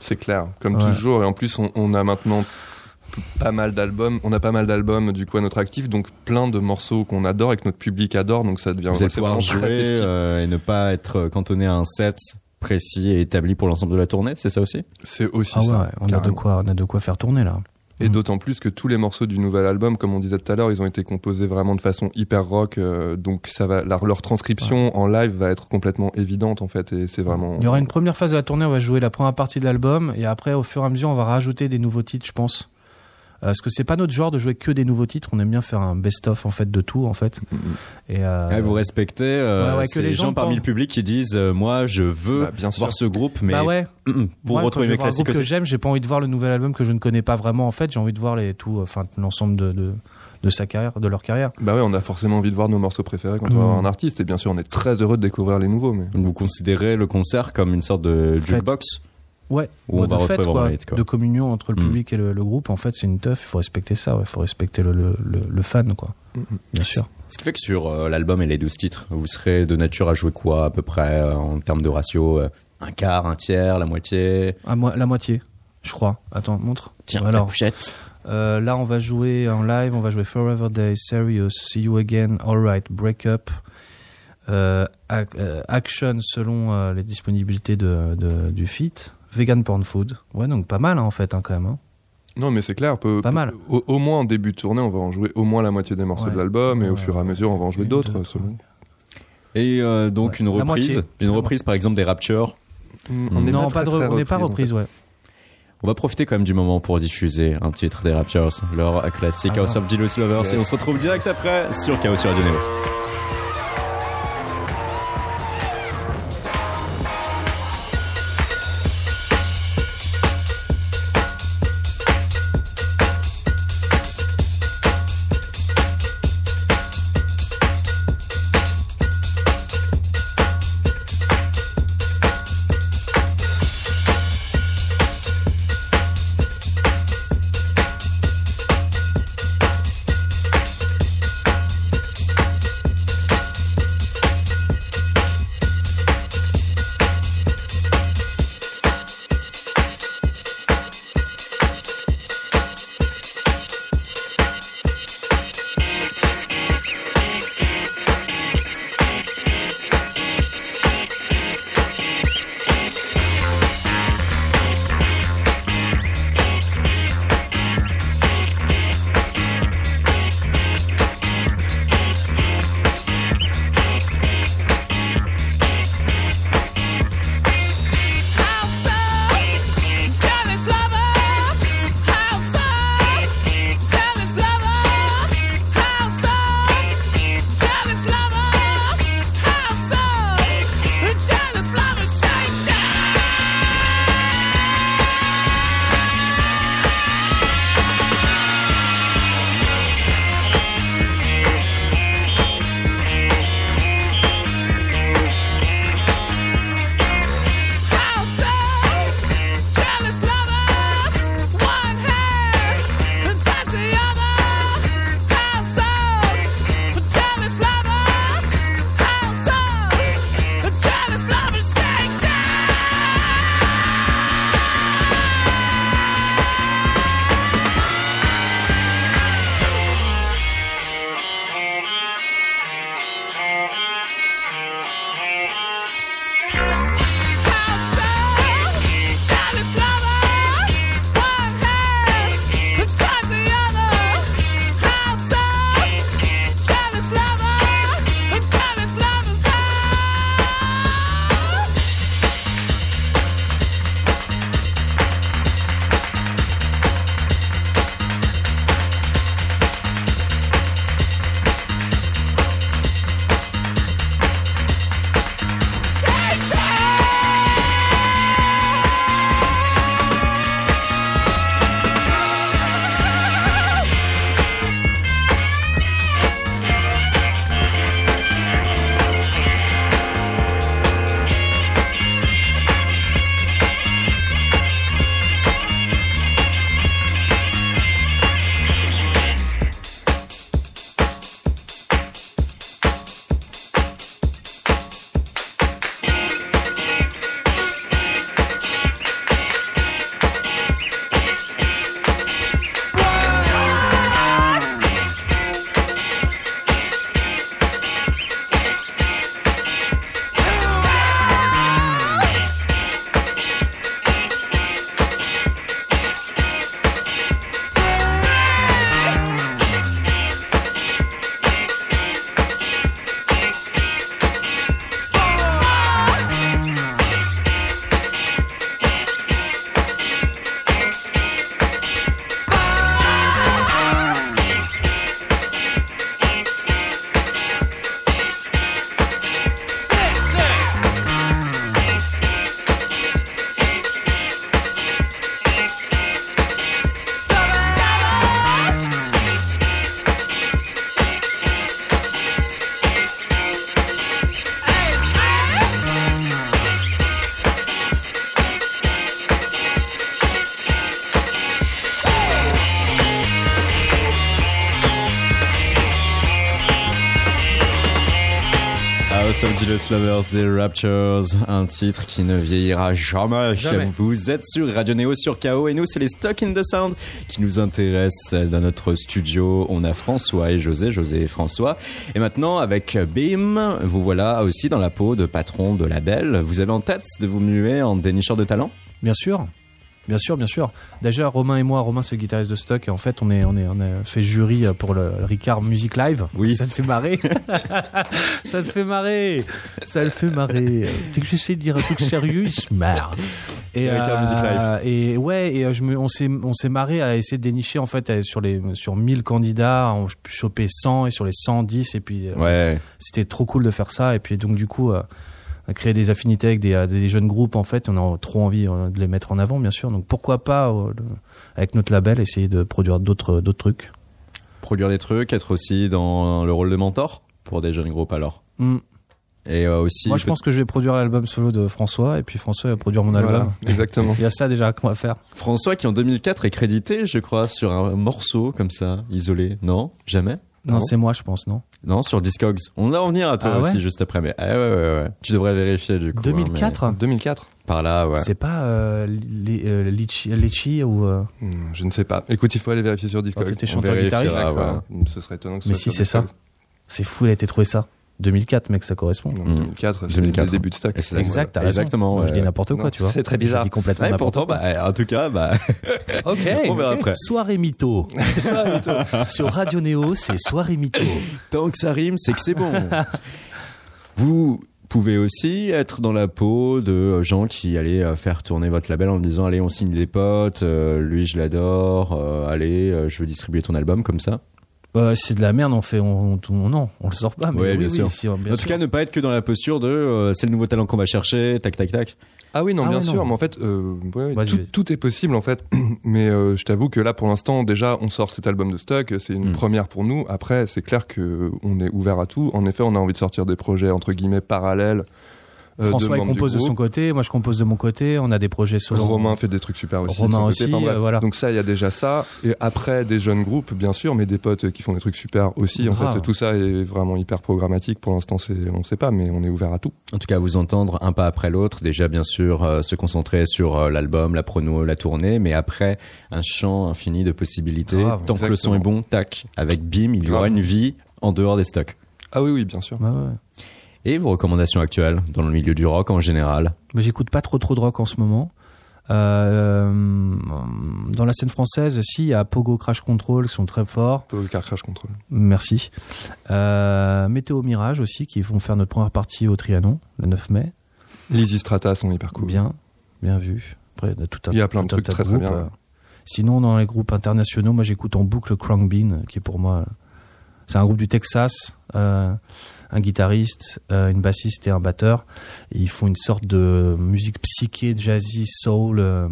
C'est clair, comme Ouais. toujours. Et en plus, on, on a maintenant pas mal d'albums. On a pas mal d'albums du coup à notre actif, donc plein de morceaux qu'on adore et que notre public adore. Donc ça devient Vous allez pouvoir vraiment très jouer festif. euh, et ne pas être cantonné à un set précis et établi pour l'ensemble de la tournée, c'est ça aussi? C'est aussi Ah ouais, ça. ouais, on a de quoi, on a de quoi faire tourner, là. Et Mm. d'autant plus que tous les morceaux du nouvel album, comme on disait tout à l'heure, ils ont été composés vraiment de façon hyper rock. euh, donc ça va, la- leur transcription en live va être complètement évidente en fait. Et c'est vraiment. Il y aura une première phase de la tournée, on va jouer la première partie de l'album, et après, au fur et à mesure, on va rajouter des nouveaux titres, je pense. Euh, Parce que c'est pas notre genre de jouer que des nouveaux titres, on aime bien faire un best-of en fait de tout en fait. Mm, mm. Et euh, Ouais, vous respectez euh, ouais, ouais, que ces les gens gens parmi le public qui disent euh, moi je veux Bah, bien sûr. voir ce groupe mais bah ouais, mm, pour retrouver mes classiques groupe que aussi. j'aime, j'ai pas envie de voir le nouvel album que je ne connais pas vraiment en fait, j'ai envie de voir les tout, enfin l'ensemble de, de de sa carrière, de leur carrière. Bah ouais, on a forcément envie de voir nos morceaux préférés quand on voir un artiste. Et bien sûr, on est très heureux de découvrir les nouveaux. Mais vous considérez le concert comme une sorte de jukebox? Ouais, Où on va de vraiment quoi, quoi. de communion entre le Mm. public et le, le groupe. En fait, c'est une teuf. Il faut respecter ça. Il faut respecter le, le, le, le fan, quoi. Bien sûr. Ce qui fait que sur euh, l'album et les 12 titres, vous serez de nature à jouer quoi à peu près euh, en termes de ratio euh, Un quart, un tiers, la moitié? À moi, la moitié, je crois. Attends, montre. Tiens, la Alors, pochette. euh, là, on va jouer en live. On va jouer Forever Day, Serious, See You Again, Alright, Break Up, euh, ac- euh, Action selon euh, les disponibilités de, de- du feat, Vegan Porn Food. Ouais, donc pas mal hein, en fait, hein, quand même. hein. non, mais c'est clair. Peu, Pas mal. Au, au moins en début de tournée, on va en jouer au moins la moitié des morceaux Ouais. de l'album. Et au fur et à mesure, on va en jouer d'autres. deux, selon. Et euh, donc Ouais, une reprise, moitié, une reprise par exemple des Raptures. Mm, On non, pas de, on n'est pas reprise, en reprise, fait. ouais. On va profiter quand même du moment pour diffuser un titre des Raptures, leur classique Ah, House of Jealous Lovers. Yes. Et on se retrouve direct après sur Chaos sur Radio Neo. Lovers des Raptures, un titre qui ne vieillira jamais. Jamais. Vous êtes sur Radio Néo sur KO et nous c'est les Stock in the Sound qui nous intéressent dans notre studio. On a François et José, José et François. Et maintenant avec Bim, vous voilà aussi dans la peau de patron de label. Vous avez en tête de vous muer en dénicheur de talent? Bien sûr. Bien sûr, bien sûr. Déjà, Romain et moi, Romain c'est le guitariste de Stock, et en fait, on est, on est, on a fait jury pour le Ricard Music Live. Oui. Ça te fait marrer. ça te fait marrer. Ça le fait marrer. Dès que j'essaie de dire un truc sérieux, il se marre. Et, Le Ricard Music Live. Et ouais, et euh, je me, on s'est, on s'est marré à essayer de dénicher, en fait, euh, sur les, sur 1000 candidats, on chopé 100, et sur les 110, et puis, euh, Ouais. c'était trop cool de faire ça et puis donc du coup euh, a créé des affinités avec des, des jeunes groupes en fait on a trop envie euh, de les mettre en avant bien sûr donc pourquoi pas euh, avec notre label essayer de produire d'autres d'autres trucs Produire des trucs, être aussi dans le rôle de mentor pour des jeunes groupes alors. Hmm. Et euh, aussi. moi je pense que je vais produire l'album solo de François et puis François va produire mon album Voilà, exactement. il y a ça déjà qu'on va faire François qui en 2004 est crédité, je crois, sur un morceau comme ça, isolé. Non Jamais non Non. c'est moi je pense non Non, sur Discogs. On va en venir à toi Ah ouais aussi juste après, mais ah ouais, ouais, ouais, ouais. tu devrais vérifier du coup. hein, 2004 2004 mais Par là, ouais. c'est pas euh, euh, Litchi, ou euh, Hmm, Je ne sais pas. Écoute, il faut aller vérifier sur Discord. Quand t'étais On chanteur guitariste ouais. Ce serait étonnant que ce mais soit si c'est ça Discogs. c'est fou il a été trouvé ça 2004 mec ça correspond Non, Hmm. 2004, c'est 2004. le début de. Et la- exact t'as raison. Exactement. Moi, je dis n'importe quoi Non, tu vois c'est très Je bizarre. dis complètement Ouais, n'importe pourtant, quoi bah, en tout cas, bah, Ok. on verra après. Soirée mytho. Sur Radio Néo, c'est soirée mytho. Tant que ça rime, c'est que c'est bon. Vous pouvez aussi être dans la peau de gens qui allaient euh, faire tourner votre label en disant allez on signe les potes, euh, lui je l'adore, euh, allez euh, je veux distribuer ton album comme ça. Euh, c'est de la merde, on fait, on, on- on- non, on le sort pas. Mais Ouais, oui, bien oui, sûr. si, bien en tout sûr. cas ne pas être que dans la posture de euh, c'est le nouveau talent qu'on va chercher, tac tac tac. Ah oui, non, Ah bien ouais, sûr, non. mais en fait, euh, ouais, Vas-y, tout, vas-y. tout est possible en fait. mais euh, je t'avoue que là, pour l'instant, déjà, on sort cet album de stock, c'est une Mm. première pour nous. Après, c'est clair que on est ouvert à tout. En effet, on a envie de sortir des projets entre guillemets parallèles. Euh, François il compose de son côté, moi je compose de mon côté. On a des projets solo. Romain fait des trucs super aussi. Romain côté. aussi, Enfin, euh, voilà. Donc ça, il y a déjà ça. Et après, des jeunes groupes, bien sûr, mais des potes qui font des trucs super aussi. En fait, tout ça est vraiment hyper programmatique. Pour l'instant, c'est, on sait pas, mais on est ouvert à tout. En tout cas, vous entendre un pas après l'autre, déjà bien sûr euh, se concentrer sur euh, l'album, la prono, la tournée, mais après un champ infini de possibilités. Tant que le son est bon, tac, avec BIM, il y aura une vie en dehors des stocks. Ah oui, oui, bien sûr. Ouais. Et vos recommandations actuelles dans le milieu du rock en général Mais j'écoute pas trop trop de rock en ce moment. Euh, dans la scène française, si, il y a Pogo Crash Control qui sont très forts. Car crash control. Merci. Euh, Météo Mirage aussi, qui vont faire notre première partie au Trianon, le 9 mai. Lizzy Strata sont hyper cool. Bien, bien vu. Après, il y a tout un, Il y a plein de trucs très, très bien. euh. Sinon, dans les groupes internationaux, moi j'écoute en boucle Krang Bean, qui est pour moi, c'est un groupe du Texas, euh, un guitariste, euh, une bassiste et un batteur. Et ils font une sorte de musique psyché, jazzy, soul, euh,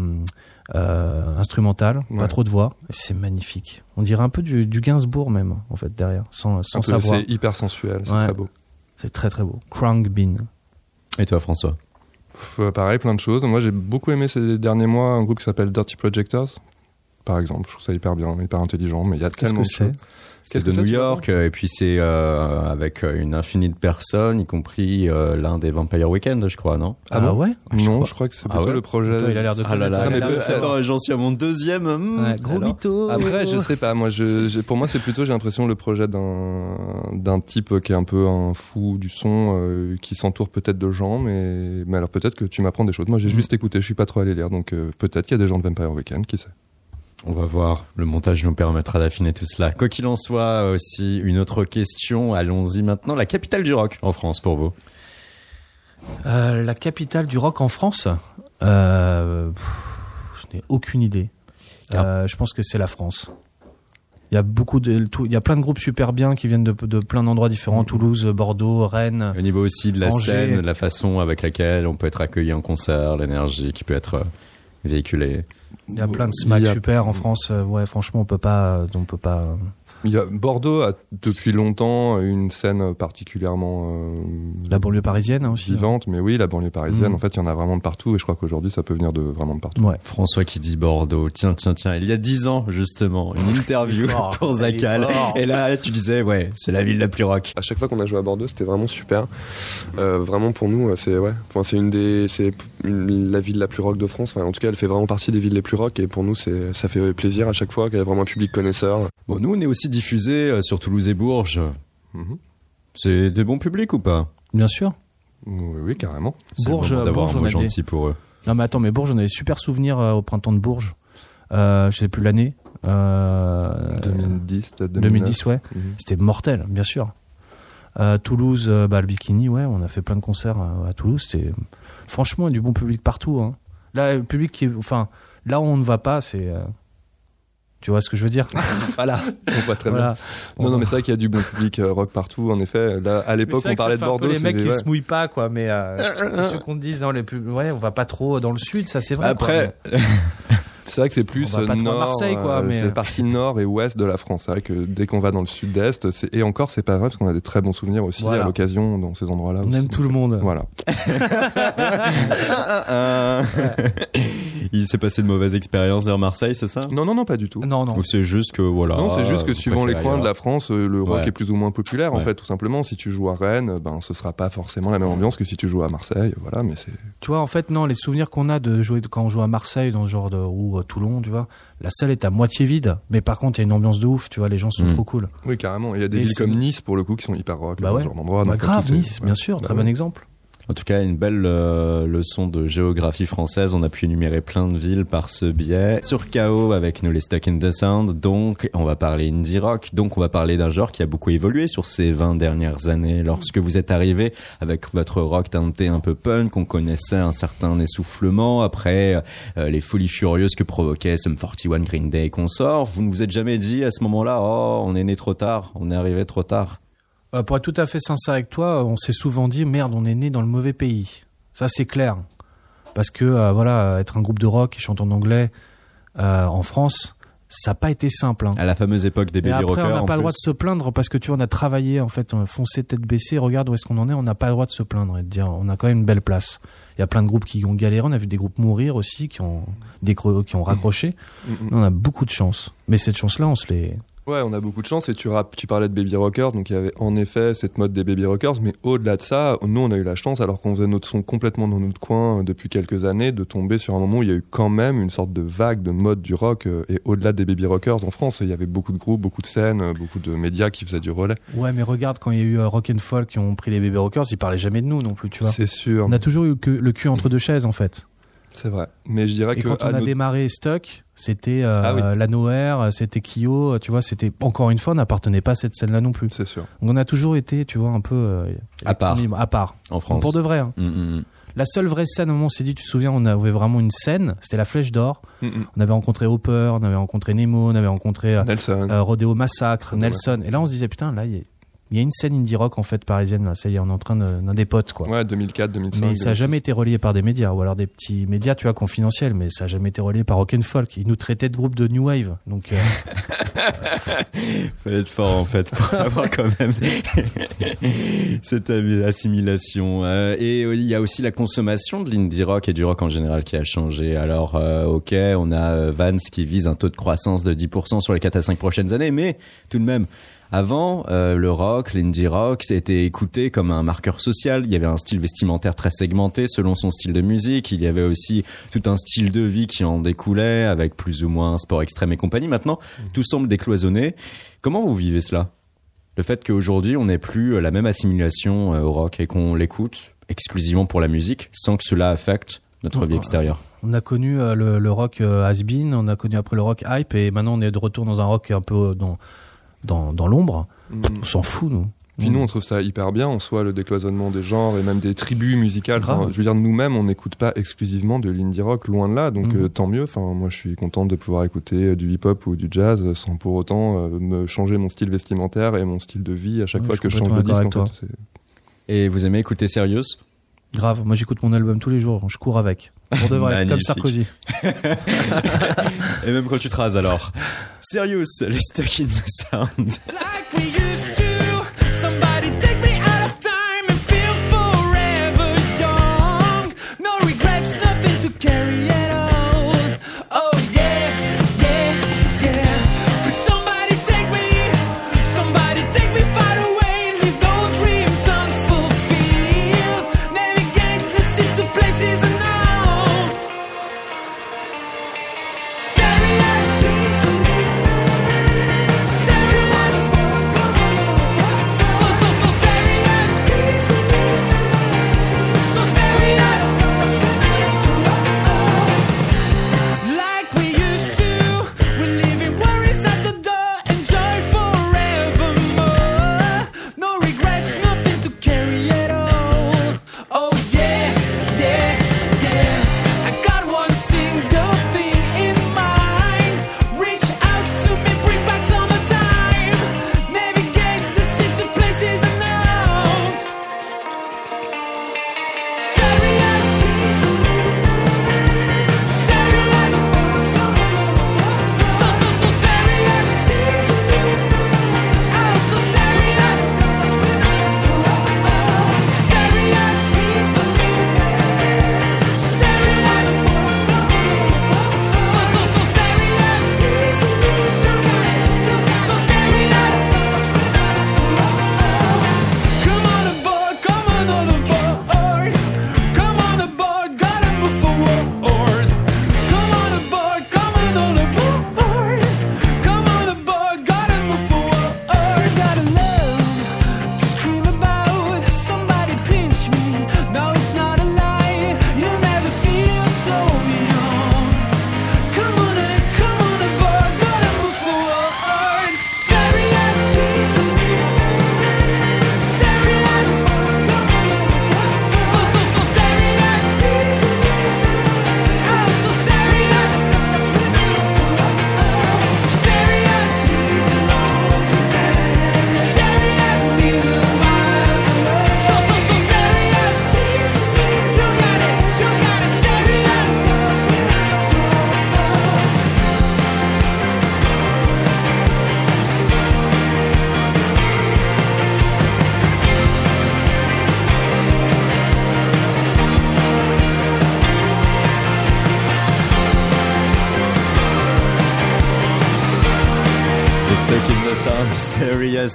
euh, instrumentale, pas Ouais. trop de voix. C'est magnifique. On dirait un peu du, du Gainsbourg même, en fait, derrière, sans, sans savoir. c'est hyper sensuel, c'est Ouais. très beau. C'est très très beau. Krang Bean. Et toi, François? Pff, pareil, plein de choses. Moi, j'ai beaucoup aimé ces derniers mois un groupe qui s'appelle Dirty Projectors. Par exemple, je trouve ça hyper bien, hyper intelligent, mais il y a tellement que de c'est choses. C'est Qu'est-ce de New York, et puis c'est euh, avec euh, une infinie de personnes, y compris euh, l'un des Vampire Weekend, je crois, non? Ah bon ouais? Non, crois- je crois que c'est Ah plutôt ouais le projet. Toi, il a l'air de Ah là là, mais attends, j'en suis à mon deuxième. hmm, Ouais, gros alors mytho. Après, je sais pas. Moi, je, pour moi, c'est plutôt, j'ai l'impression, le projet d'un d'un type qui est un peu un fou du son, euh, qui s'entoure peut-être de gens, mais, mais alors peut-être que tu m'apprends des choses. Moi, j'ai Mm. juste écouté, je suis pas trop allé lire, donc euh, peut-être qu'il y a des gens de Vampire Weekend, qui sait. On va voir, le montage nous permettra d'affiner tout cela. Quoi qu'il en soit, aussi une autre question, allons-y maintenant. La capitale du rock en France pour vous Euh, la capitale du rock en France euh, pff, Je n'ai aucune idée. Ah. Euh, je pense que c'est la France. Il y a beaucoup de, tout- il y a plein de groupes super bien qui viennent de, de plein d'endroits différents, Toulouse, Bordeaux, Rennes. Au niveau aussi de la Angers. scène, de la façon avec laquelle on peut être accueilli en concert, l'énergie qui peut être euh. Il y a plein de a- super en France. euh, ouais, franchement, on peut pas, on peut pas. Il y a, Bordeaux a depuis longtemps une scène particulièrement euh, La banlieue parisienne hein, aussi. vivante, mais oui, la banlieue parisienne, Mm. en fait, il y en a vraiment de partout, et je crois qu'aujourd'hui, ça peut venir de vraiment de partout. Ouais. François qui dit Bordeaux. Tiens, tiens, tiens. Il y a dix ans, justement, une interview fort. pour fort. Et là, tu disais, ouais, c'est la ville la plus rock. À chaque fois qu'on a joué à Bordeaux, c'était vraiment super. Euh, vraiment pour nous, c'est ouais, enfin, c'est une des, c'est la ville la plus rock de France. Enfin, en tout cas, elle fait vraiment partie des villes les plus rock. Et pour nous, c'est, ça fait plaisir à chaque fois qu'il y a vraiment un public connaisseur. Bon, nous, on est aussi diffusés euh, sur Toulouse et Bourges. Mhm. C'est des bons publics ou pas? Bien sûr. Oui, oui, carrément. Bourges, Bourges, un on des- gentil pour eux. Non mais attends, mais Bourges, on a des super souvenirs euh, au printemps de Bourges. Euh, je sais plus l'année. Euh, 2010, peut-être 2010, ouais. Mhm. C'était mortel, bien sûr. Euh, Toulouse, euh, bah, le bikini, ouais, on a fait plein de concerts euh, à Toulouse. C'était franchement il y a du bon public partout. Hein. Là, le public qui, est- enfin, là où on ne va pas, c'est, euh, tu vois ce que je veux dire Voilà, on voit très Voilà. bien. Non, non, mais c'est vrai qu'il y a du bon public euh, rock partout, en effet. Là, à l'époque, on parlait de Bordeaux, les mecs qui ouais. se mouillent pas, quoi. Mais euh, c'est ceux qu'on te dise dans les pubs, ouais, on va pas trop dans le sud, ça c'est vrai. quoi, Après, C'est vrai que c'est plus On va pas trop à nord, Marseille, quoi, euh, mais- c'est partie nord et ouest de la France. C'est vrai que dès qu'on va dans le sud-est, c'est- et encore c'est pas vrai parce qu'on a des très bons souvenirs aussi Voilà. à l'occasion dans ces endroits-là. on aussi. aime tout le monde. Voilà. Euh, il s'est passé de mauvaises expériences vers Marseille, c'est ça? Non, non, non, pas du tout. Non, non. Ou c'est juste que voilà. Non, c'est juste que suivant les coins de la France, euh, le rock Ouais. est plus ou moins populaire en fait, tout simplement. Si tu joues à Rennes, ben ce sera pas forcément la même ambiance que si tu joues à Marseille. Voilà, mais c'est Tu vois, en fait, non, les souvenirs qu'on a de jouer quand on joue à Marseille, dans ce genre de ou à Toulon, tu vois, la salle est à moitié vide, mais par contre, il y a une ambiance de ouf, tu vois, les gens sont Mm. trop cool. oui carrément. Il y a des Et villes comme Nice pour le coup qui sont hyper rock, Bah dans ouais. ce genre d'endroit. Bah, grave, Nice, bien sûr, Bah très ouais. bon exemple. En tout cas, une belle euh, leçon de géographie française. On a pu énumérer plein de villes par ce biais. Sur KO, avec nous les Stuck in the Sound, donc on va parler indie rock. Donc on va parler d'un genre qui a beaucoup évolué sur ces 20 dernières années. Lorsque vous êtes arrivé avec votre rock teinté un peu punk, on connaissait un certain essoufflement après euh, les folies furieuses que provoquait Sum 41, Green Day et consorts. Vous ne vous êtes jamais dit à ce moment-là, oh, on est né trop tard, on est arrivé trop tard. Euh, pour être tout à fait sincère avec toi, on s'est souvent dit merde, on est né dans le mauvais pays. Ça, c'est clair. Parce que, euh, voilà, être un groupe de rock qui chante en anglais euh, en France, ça n'a pas été simple. hein. À la fameuse époque des baby après, rockers. on n'a pas le droit de se plaindre parce que tu vois, on a travaillé, en fait, on a foncé tête baissée, regarde où est-ce qu'on en est, on n'a pas le droit de se plaindre et de dire, on a quand même une belle place. Il y a plein de groupes qui ont galéré, on a vu des groupes mourir aussi, qui ont, décro- qui ont raccroché. Mm, mm. On a beaucoup de chance. Mais cette chance-là, on se les. Ouais, on a beaucoup de chance et tu, tu parlais de Baby Rockers, donc il y avait en effet cette mode des Baby Rockers, mais au-delà de ça, nous on a eu la chance, alors qu'on faisait notre son complètement dans notre coin euh, depuis quelques années, de tomber sur un moment où il y a eu quand même une sorte de vague de mode du rock euh, et au-delà des Baby Rockers en France, il y avait beaucoup de groupes, beaucoup de scènes, euh, beaucoup de médias qui faisaient du relais. Ouais, mais regarde, quand il y a eu Rock and Folk qui ont pris les Baby Rockers, ils parlaient jamais de nous non plus, tu vois. C'est sûr, On a toujours eu que le cul entre deux chaises, en fait. C'est vrai. Mais je dirais Et que quand on a notre- démarré Stock, c'était euh, Ah oui. la Noër, c'était Kyo, tu vois, c'était encore une fois, on n'appartenait pas à cette scène-là non plus. c'est sûr. Donc on a toujours été, tu vois, un peu euh, À part. à part. en France. Pour de vrai. hein. Mm, mm, mm. La seule vraie scène, au moment où on s'est dit, tu te souviens, on avait vraiment une scène, c'était la Flèche d'Or. Mm. On avait rencontré Hopper, on avait rencontré Nemo, on avait rencontré euh, Nelson. euh, Rodeo Massacre, Rodeo Nelson. Et là, on se disait, putain, là, il y, a- il y a une scène indie rock en fait parisienne. Là. Ça y est, on est en train de- d'un des potes, quoi. Ouais, 2004, 2005. Mais ça n'a 2006. jamais été relié par des médias, ou alors des petits médias, tu vois, confidentiels, mais ça n'a jamais été relié par Rock and Folk. Ils nous traitaient de groupe de New Wave. Donc, euh, Fallait être fort en fait pour avoir quand même cette assimilation. Euh, et euh, il y a aussi la consommation de l'indie rock et du rock en général qui a changé. Alors euh, ok, on a Vance qui vise un taux de croissance de 10% sur les 4 à 5 prochaines années, mais tout de même. Avant, euh, le rock, l'indie rock, c'était écouté comme un marqueur social. Il y avait un style vestimentaire très segmenté selon son style de musique. Il y avait aussi tout un style de vie qui en découlait, avec plus ou moins sport extrême et compagnie. Maintenant, tout semble décloisonné. Comment vous vivez cela? Le fait qu'aujourd'hui, on n'ait plus la même assimilation euh, au rock et qu'on l'écoute exclusivement pour la musique, sans que cela affecte notre vie extérieure? on a connu euh, le, le rock euh, has-been, on a connu après le rock hype, et maintenant on est de retour dans un rock un peu euh, dans, dans, dans l'ombre. Mm. On s'en fout, nous. Puis nous, on trouve ça hyper bien en soi, le décloisonnement des genres et même des tribus musicales. Enfin, je veux dire, nous-mêmes, on n'écoute pas exclusivement de l'indie rock, loin de là, donc Mhm. euh, tant mieux. Enfin, moi, je suis contente de pouvoir écouter euh, du hip-hop ou du jazz euh, sans pour autant euh, me changer mon style vestimentaire et mon style de vie à chaque Ouais, fois je que je change de disque. En fait. Et vous aimez écouter Sérieux Grave. Moi, j'écoute mon album tous les jours. Je cours avec. On devrait être comme. Sarkozy. Et même quand tu te rases alors. Serious, les Stuck in the Sound.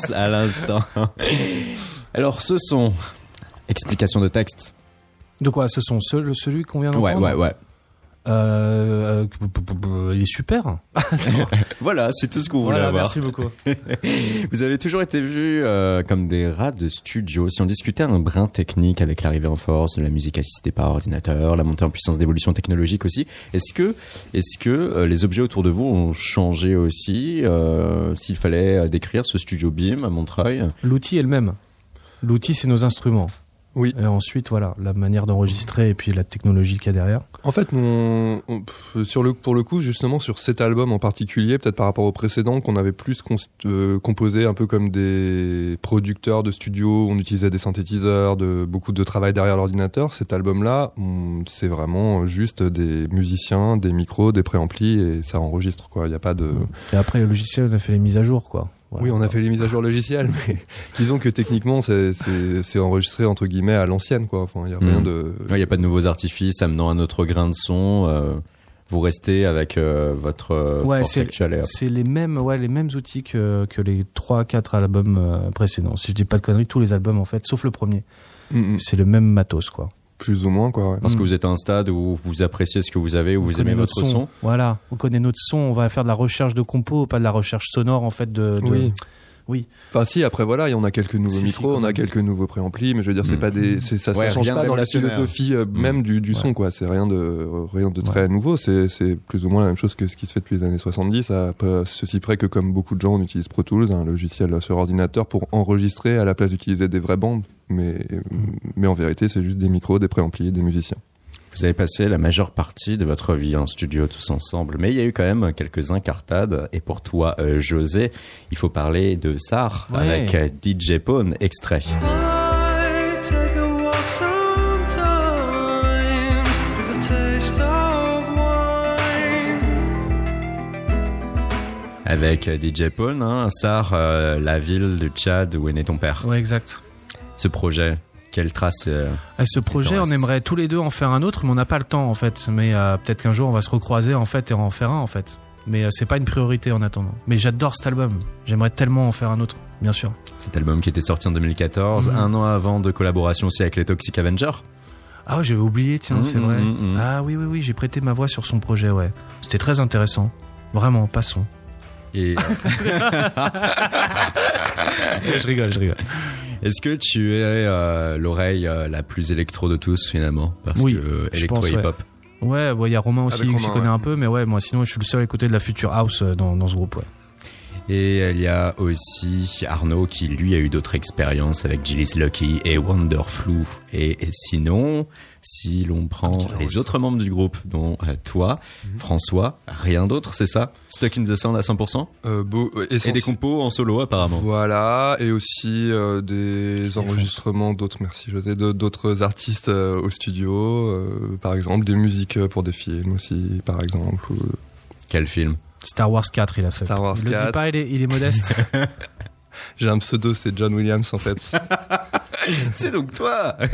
Serious à l'instant. Alors, ce sont explications de texte. De quoi? Ce sont ceux, celui qu'on vient Ouais, d'entendre? ouais, ouais. Euh, euh, il est super. Voilà, c'est tout ce qu'on voulait Voilà, avoir. merci beaucoup. Vous avez toujours été vus euh, comme des rats de studio. Si on discutait un brin technique avec l'arrivée en force de la musique assistée par ordinateur, la montée en puissance d'évolution technologique aussi, est-ce que, est-ce que euh, les objets autour de vous ont changé aussi S'il fallait décrire ce studio BIM à Montreuil? L'outil est le même. L'outil, c'est nos instruments. Oui. Et ensuite, voilà, la manière d'enregistrer et puis la technologie qu'il y a derrière. En fait, on, on- pff, sur le, pour le coup, justement, sur cet album en particulier, peut-être par rapport au précédent, qu'on avait plus euh, composé un peu comme des producteurs de studio, on utilisait des synthétiseurs, de, beaucoup de travail derrière l'ordinateur. Cet album-là, c'est vraiment juste des musiciens, des micros, des préamplis, et ça enregistre, quoi. Il n'y a pas de... Et après, le logiciel, on a fait les mises à jour, quoi. Voilà. Oui, on a fait les mises à jour logicielles, mais disons que techniquement, c'est- enregistré, entre guillemets, à l'ancienne, quoi. Enfin, il n'y a rien Mhm. de... Il n'y a pas de nouveaux artifices amenant un autre grain de son. euh, vous restez avec euh, votre euh, Ouais, c'est-. C'est les mêmes, ouais, les mêmes outils que, que les 3-4 albums précédents. Si je dis pas de conneries, tous les albums, en fait, sauf le premier. Mhm. C'est le même matos, quoi. Plus ou moins, quoi. ouais. Parce que Mm. vous êtes à un stade où vous appréciez ce que vous avez, où On vous aimez connaît votre notre son. Voilà, on connaît notre son, on va faire de la recherche de compos, pas de la recherche sonore, en fait, de... de- Oui. Oui. Enfin si après voilà, il y en a quelques nouveaux Si, micros, on a quelques nouveaux préamplis, mais je veux dire c'est Mm. pas des c'est ça, Ouais, ça change rien pas de dans la philosophie euh, Mm. même du, du Ouais. son quoi, c'est rien de rien de très nouveau, c'est c'est plus ou moins la même chose que ce qui se fait depuis les années 70 à ceci près que comme beaucoup de gens on utilise Pro Tools, un logiciel sur ordinateur pour enregistrer à la place d'utiliser des vraies bandes, mais mais en vérité, c'est juste des micros, des préamplis, des musiciens. Vous avez passé la majeure partie de votre vie en studio tous ensemble, mais il y a eu quand même quelques incartades. Et pour toi, euh, José, il faut parler de SAR avec euh, DJ Pone, extrait. Avec euh, DJ Paul, hein, Sar, la ville du Tchad où est né ton père. Oui, exact. Ce projet, quelle trace euh, ce projet, on aimerait tous les deux en faire un autre, mais on n'a pas le temps en fait. Mais euh, peut-être qu'un jour on va se recroiser en fait et en faire un en fait. Mais euh, c'est pas une priorité en attendant. Mais j'adore cet album. J'aimerais tellement en faire un autre, bien sûr. Cet album qui était sorti en 2014, Mhm. un an avant de collaboration aussi avec les Toxic Avengers. Ah, j'avais oublié, tiens, Mhm, c'est vrai. mhm. Ah oui, oui, oui, j'ai prêté ma voix sur son projet, ouais. C'était très intéressant. Vraiment, passons. Et je rigole, je rigole. Est-ce que tu es euh, l'oreille euh, la plus électro de tous finalement? Parce Oui, que euh, je électro pense, hip ouais. hop. Ouais, il y a Romain aussi Avec qui s'y connaît ouais. un peu, mais ouais, moi sinon je suis le seul à écouter de la future house euh, dans, dans ce groupe, ouais. Et il y a aussi Arnaud qui lui a eu d'autres expériences avec Gillis Lucky et Wonderflu. Et, et sinon, si l'on prend les autres membres du groupe, dont euh, toi, Mhm. François, rien d'autre, c'est ça? Stuck in the Sound à 100% Euh, beau, euh, Et des compos en solo apparemment. Voilà, et aussi euh, des enregistrements d'autres, merci José, d'autres artistes euh, au studio, euh, par exemple, des musiques euh, pour des films aussi, par exemple. Quel film? Star Wars 4, il a fait. Star Wars il le dit 4. pas, il est, il est modeste. J'ai un pseudo, c'est John Williams en fait. C'est donc toi Ah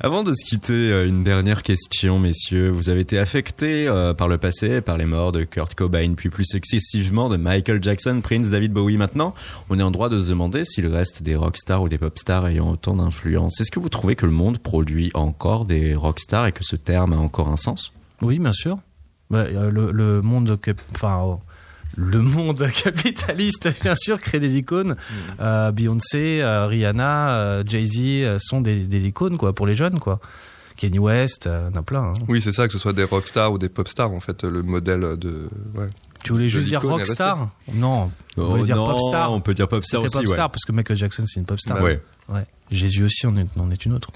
Avant de se quitter, euh, une dernière question, messieurs. Vous avez été affectés euh, par le passé, par les morts de Kurt Cobain, puis plus successivement de Michael Jackson, Prince, David Bowie. Maintenant, on est en droit de se demander s'il reste des rockstars ou des popstars ayant autant d'influence. Est-ce que vous trouvez que le monde produit encore des rockstars et que ce terme a encore un sens? Oui, bien sûr. Bah, euh, le, le monde, enfin, oh, le monde capitaliste, bien sûr, crée des icônes. Euh, Beyoncé, euh, Rihanna, euh, Jay-Z euh, sont des, des icônes, quoi, pour les jeunes, quoi. Kanye West, euh, il y en a plein. hein. oui, c'est ça, que ce soit des rockstars ou des popstars, en fait, le modèle de... Ouais. Tu voulais juste dire rockstar? Non, on Oh dire non, popstar. On peut dire popstar aussi, popstar parce que Michael Jackson, c'est une popstar. ouais. ouais. Ouais. Jésus aussi en est, en est une autre.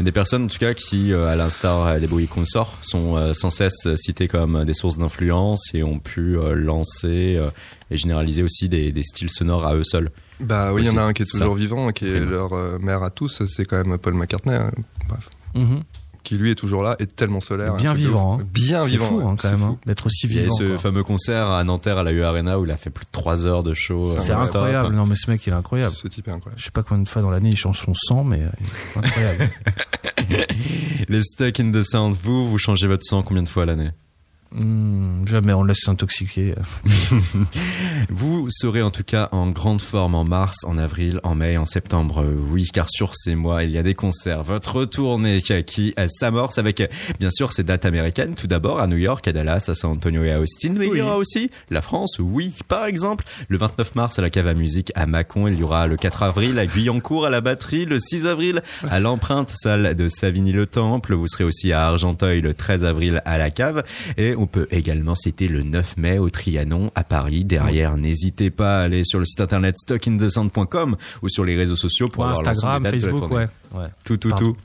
A des personnes, en tout cas, qui, euh, à l'instar euh, des Bowie consorts, sont euh, sans cesse citées comme des sources d'influence et ont pu euh, lancer euh, et généraliser aussi des, des styles sonores à eux seuls. Bah oui, il y en a un qui est ça. toujours vivant, qui est Vraiment. leur euh, mère à tous, c'est quand même Paul McCartney, hein. bref. Mhm. Qui lui est toujours là, est tellement solaire. Bien vivant, hein. Bien C'est vivant. fou, ouais. hein, quand C'est même, fou. hein, d'être aussi vivant. ce quoi. fameux concert à Nanterre à la U Arena où il a fait plus de 3 heures de show. euh, C'est Ouais, incroyable. Non, mais ce mec, il est incroyable. Ce type est incroyable. Je sais pas combien de fois dans l'année il change son sang, mais euh, il est incroyable. Les Stuck in the Sound, vous, vous changez votre sang combien de fois à l'année? Hmm, jamais on laisse s'intoxiquer. Vous serez en tout cas en grande forme en mars, en avril, en mai, en septembre. Oui, car sur ces mois, il y a des concerts. Votre tournée qui s'amorce avec, bien sûr, ces dates américaines. Tout d'abord à New York, à Dallas, à San Antonio et à Austin. Mais il y aura aussi la France, oui. Par exemple, le 29 mars à la Cave à Musique à Mâcon. Il y aura le 4 avril à Guyancourt à la batterie. Le 6 avril à l'empreinte salle de Savigny-le-Temple. Vous serez aussi à Argenteuil le 13 avril à la Cave. Et on peut également citer le 9 mai au Trianon à Paris. Derrière, n'hésitez pas à aller sur le site internet stockinthesound.com ou sur les réseaux sociaux pour avoir Instagram, des dates de la Facebook, ouais. ouais. Tout, tout, Pardon. tout.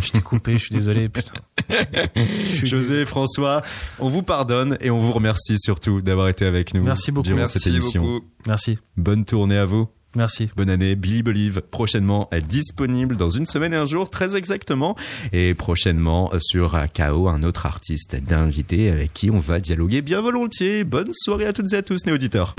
Je t'ai coupé, je suis désolé, putain. Je suis- José, François, on vous pardonne et on vous remercie surtout d'avoir été avec nous Merci beaucoup. durant Merci cette émission. beaucoup. Merci, Bonne tournée à vous. Merci. Bonne année, Billy Believe, prochainement disponible dans une semaine et un jour, très exactement. Et prochainement euh, sur euh, KO, un autre artiste d'invité avec qui on va dialoguer bien volontiers. Bonne soirée à toutes et à tous, les auditeurs.